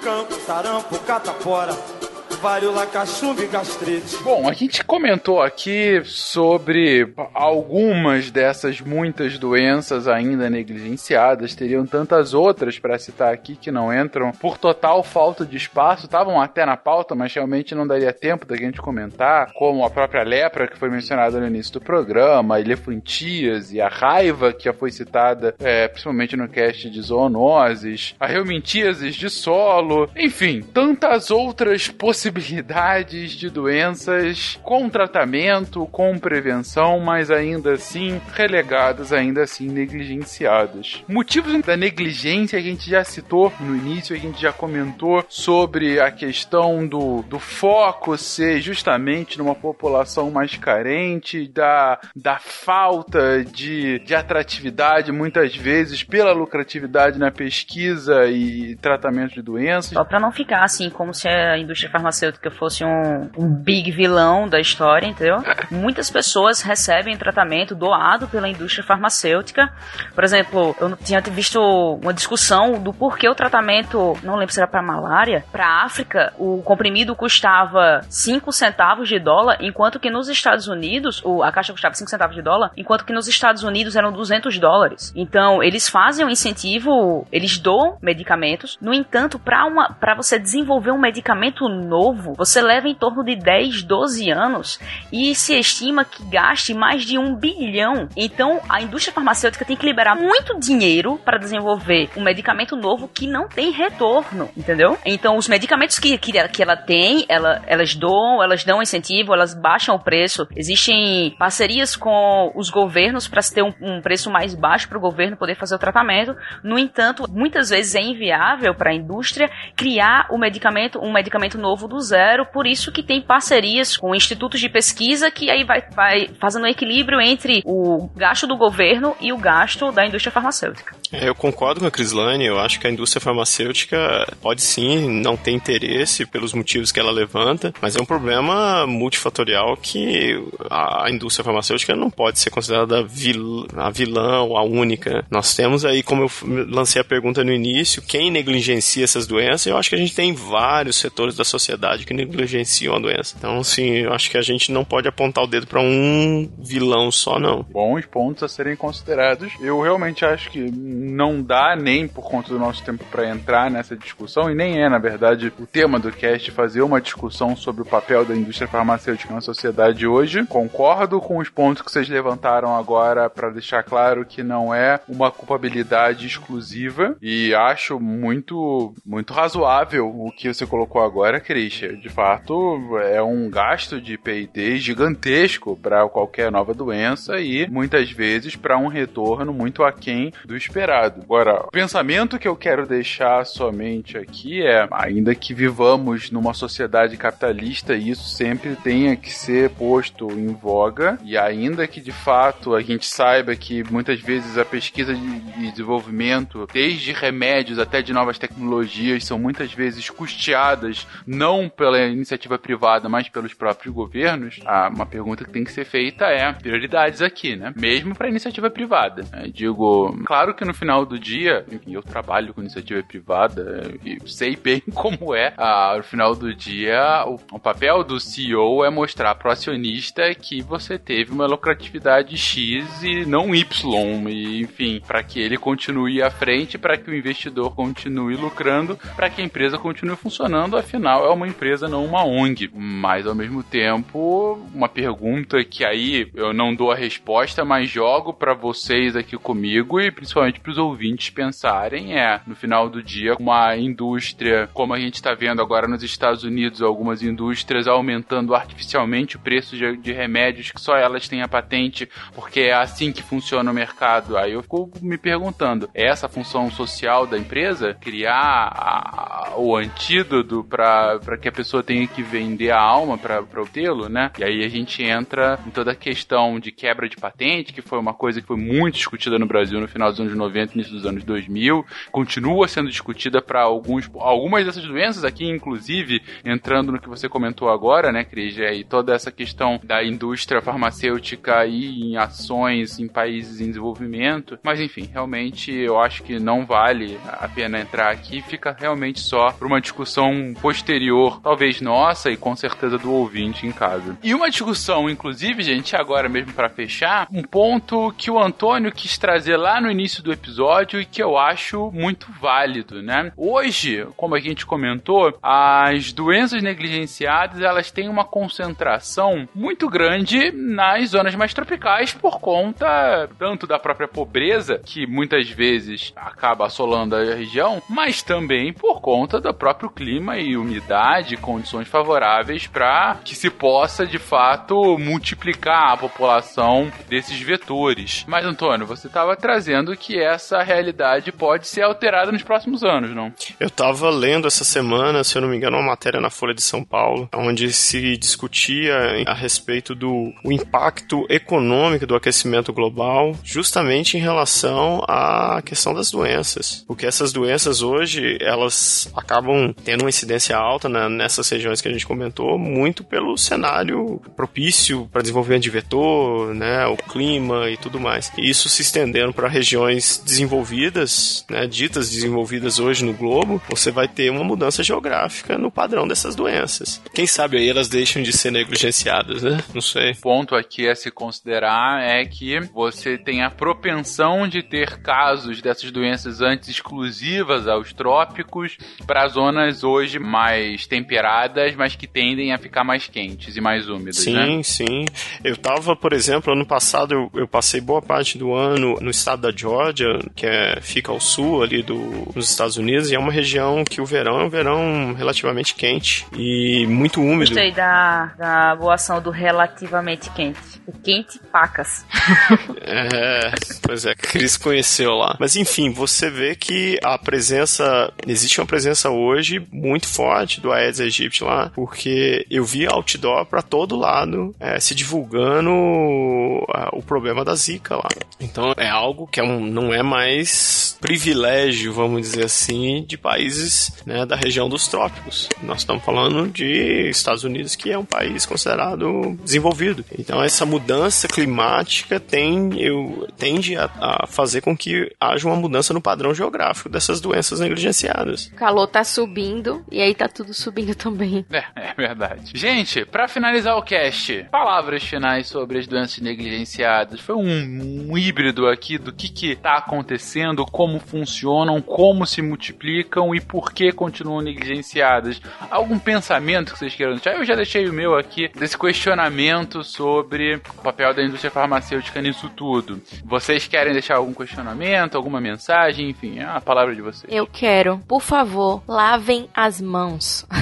campo, sarampo, catapora varíola, cachumba e gastrite. Bom, a gente comentou aqui sobre algumas dessas muitas doenças ainda negligenciadas, teriam tantas outras para citar aqui que não entram por total falta de espaço, estavam até na pauta, mas realmente não daria tempo da gente comentar, como a própria lepra que foi mencionada no início do programa, a elefantíase, a raiva que já foi citada é, principalmente no cast de zoonoses, a reumintíase de solo, enfim, tantas outras possibilidades possibilidades de doenças com tratamento, com prevenção, mas ainda assim relegadas, ainda assim negligenciadas. Motivos da negligência a gente já citou no início, a gente já comentou sobre a questão do, do foco ser justamente numa população mais carente, da, da falta de, de atratividade, muitas vezes pela lucratividade na pesquisa e tratamento de doenças. Só para não ficar assim, como se a indústria farmacêutica farmacêutica fosse um, um big vilão da história, entendeu? Muitas pessoas recebem tratamento doado pela indústria farmacêutica. Por exemplo, eu tinha visto uma discussão do porquê o tratamento, não lembro se era para malária, para África, o comprimido custava 5 centavos de dólar, enquanto que nos Estados Unidos, a caixa custava 5 centavos de dólar, enquanto que nos Estados Unidos eram 200 dólares. Então, eles fazem um incentivo, eles doam medicamentos, no entanto, para você desenvolver um medicamento novo, novo, você leva em torno de 10, 12 anos e se estima que gaste mais de um bilhão. Então, a indústria farmacêutica tem que liberar muito dinheiro para desenvolver um medicamento novo que não tem retorno, entendeu? Então, os medicamentos que, que, que ela tem, ela, elas doam, elas dão incentivo, elas baixam o preço. Existem parcerias com os governos para se ter um, um preço mais baixo para o governo poder fazer o tratamento. No entanto, muitas vezes é inviável para a indústria criar o medicamento, um medicamento novo do zero, por isso que tem parcerias com institutos de pesquisa que aí vai, vai fazendo um equilíbrio entre o gasto do governo e o gasto da indústria farmacêutica. É, eu concordo com a Crislane, eu acho que a indústria farmacêutica pode sim não ter interesse pelos motivos que ela levanta, mas é um problema multifatorial que a indústria farmacêutica não pode ser considerada vil, a vilã ou a única. Nós temos aí, como eu lancei a pergunta no início, quem negligencia essas doenças? Eu acho que a gente tem vários setores da sociedade que negligenciam a doença. Então, sim, eu acho que a gente não pode apontar o dedo para um vilão só, não. Bons pontos a serem considerados. Eu realmente acho que não dá nem por conta do nosso tempo para entrar nessa discussão, e nem é, na verdade, o tema do cast fazer uma discussão sobre o papel da indústria farmacêutica na sociedade hoje. Concordo com os pontos que vocês levantaram agora para deixar claro que não é uma culpabilidade exclusiva e acho muito muito razoável o que você colocou agora, De fato, é um gasto de P&D gigantesco para qualquer nova doença e muitas vezes para um retorno muito aquém do esperado. Agora, o pensamento que eu quero deixar somente aqui é, ainda que vivamos numa sociedade capitalista, isso sempre tenha que ser posto em voga e ainda que de fato a gente saiba que muitas vezes a pesquisa de desenvolvimento, desde remédios até de novas tecnologias, são muitas vezes custeadas não pela iniciativa privada, mas pelos próprios governos, uma pergunta que tem que ser feita é prioridades aqui, né? Mesmo para iniciativa privada. Eu digo, claro que no final do dia, enfim, eu trabalho com iniciativa privada e sei bem como é. Ah, no final do dia, o, o papel do CEO é mostrar para o acionista que você teve uma lucratividade X e não Y, e, enfim, para que ele continue à frente, para que o investidor continue lucrando, para que a empresa continue funcionando. Afinal, é uma empresa, não uma ONG. Mas ao mesmo tempo, uma pergunta que aí eu não dou a resposta, mas jogo para vocês aqui comigo e principalmente para os ouvintes pensarem é, no final do dia, uma indústria como a gente está vendo agora nos Estados Unidos, algumas indústrias aumentando artificialmente o preço de, de remédios que só elas têm a patente, porque é assim que funciona o mercado. Aí eu fico me perguntando, é essa função social da empresa? Criar a, a, o antídoto para que a pessoa tenha que vender a alma para obtê-lo, né? E aí a gente entra em toda a questão de quebra de patente, que foi uma coisa que foi muito discutida no Brasil no final dos anos 90 início dos anos 2000, continua sendo discutida para alguns algumas dessas doenças aqui, inclusive, entrando no que você comentou agora, né, Cris, e toda essa questão da indústria farmacêutica aí em ações em países em desenvolvimento. Mas enfim, realmente eu acho que não vale a pena entrar aqui, fica realmente só para uma discussão posterior, talvez nossa e com certeza do ouvinte em casa. E uma discussão, inclusive, gente, agora mesmo para fechar, um ponto que o Antônio quis trazer lá no início do episódio e que eu acho muito válido, né? Hoje, como a gente comentou, as doenças negligenciadas elas têm uma concentração muito grande nas zonas mais tropicais por conta tanto da própria pobreza, que muitas vezes acaba assolando a região, mas também por conta do próprio clima e umidade, condições favoráveis para que se possa de fato multiplicar a população desses vetores. Mas Antônio, você estava trazendo que essa realidade pode ser alterada nos próximos anos, não? Eu estava lendo essa semana, se eu não me engano, uma matéria na Folha de São Paulo, onde se discutia a respeito do impacto econômico do aquecimento global, justamente em relação à questão das doenças. Porque essas doenças hoje, elas acabam tendo uma incidência alta né, nessas regiões que a gente comentou, muito pelo cenário propício para desenvolvimento de vetor, né, o clima e tudo mais. E isso se estendendo para regiões desenvolvidas, né, ditas desenvolvidas hoje no globo, você vai ter uma mudança geográfica no padrão dessas doenças. Quem sabe aí elas deixam de ser negligenciadas, né? Não sei. O ponto aqui a se considerar é que você tem a propensão de ter casos dessas doenças antes exclusivas aos trópicos para zonas hoje mais temperadas, mas que tendem a ficar mais quentes e mais úmidas, sim, né? Sim, sim. Eu tava, por exemplo, ano passado eu, eu, passei boa parte do ano no estado da Georgia, que é, fica ao sul ali do, dos Estados Unidos, e é uma região que o verão é um verão relativamente quente e muito úmido. Gostei da, da boa ação do relativamente quente. O quente pacas. é, pois é, Cris conheceu lá. Mas enfim, você vê que a presença, existe uma presença hoje muito forte do Aedes aegypti lá, porque eu vi outdoor para todo lado é, se divulgando o problema da zika lá. Então é algo que é um, não é mais privilégio, vamos dizer assim, de países né, da região dos trópicos. Nós estamos falando de Estados Unidos, que é um país considerado desenvolvido. Então essa mudança climática tem, eu, tende a, a fazer com que haja uma mudança no padrão geográfico dessas doenças negligenciadas. O calor tá subindo e aí tá tudo subindo também. É, é verdade. Gente, para finalizar o cast, palavras finais sobre as doenças negligenciadas. Foi um, um híbrido aqui do que que tá acontecendo, como funcionam, como se multiplicam e por que continuam negligenciadas. Algum pensamento que vocês queiram deixar? Eu já deixei o meu aqui desse questionamento sobre o papel da indústria farmacêutica nisso tudo. Vocês querem deixar algum questionamento, alguma mensagem, enfim, é a palavra de vocês. Eu quero, por favor, lavem as mãos.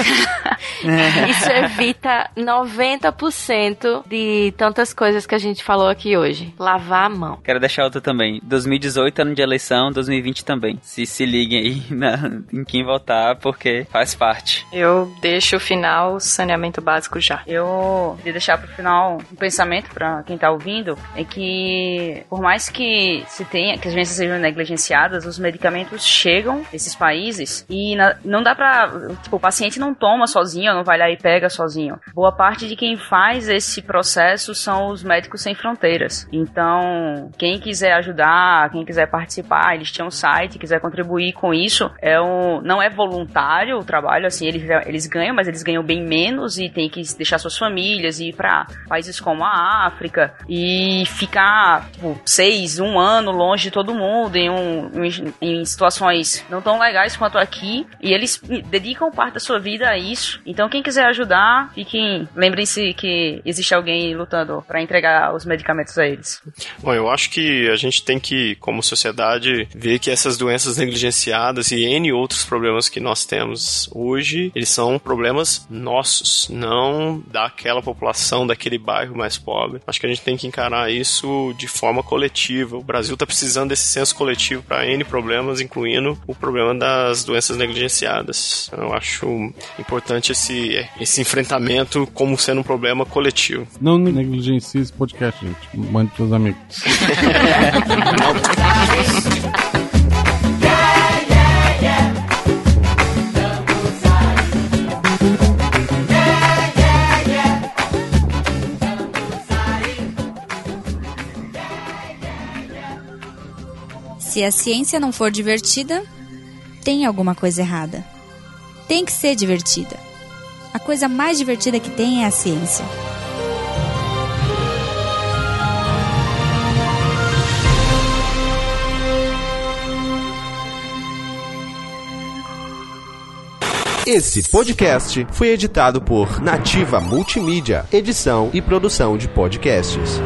Isso evita 90% de tantas coisas que a gente falou aqui hoje. Lavar a mão. Quero deixar outra também. 2018 ano de eleição, 2020 também. Se se liguem aí na, em quem votar, porque faz parte. Eu deixo o final saneamento básico já. Eu de deixar pro final um pensamento para quem tá ouvindo é que por mais que se tenha que as doenças sejam negligenciadas, os medicamentos chegam nesses países e na, não dá para tipo o paciente não toma sozinho, não vai lá e pega sozinho. Boa parte de quem faz esse processo são os médicos sem fronteiras. Então, quem quiser ajudar, quem quiser participar, eles tinham um site, quiser contribuir com isso, é um, não é voluntário o trabalho, assim, eles, eles ganham, mas eles ganham bem menos e tem que deixar suas famílias e ir para países como a África e ficar tipo, seis, um ano longe de todo mundo em, um, em, em situações não tão legais quanto aqui e eles dedicam parte da sua vida a isso. Então quem quiser ajudar, fiquem, lembrem-se que existe alguém lutando para entregar os medicamentos a eles. Bom, eu acho que a gente tem que, como sociedade, ver que essas doenças negligenciadas e N outros problemas que nós temos hoje, eles são problemas nossos, não daquela população, daquele bairro mais pobre. Acho que a gente tem que encarar isso de forma coletiva. O Brasil está precisando desse senso coletivo para N problemas, incluindo o problema das doenças negligenciadas. Eu acho importante esse, esse enfrentamento como sendo um problema coletivo. Não negligencie esse podcast, gente. Mande pros amigos. Se a ciência não for divertida, tem alguma coisa errada. Tem que ser divertida. A coisa mais divertida que tem é a ciência. Esse podcast foi editado por Nativa Multimídia, edição e produção de podcasts.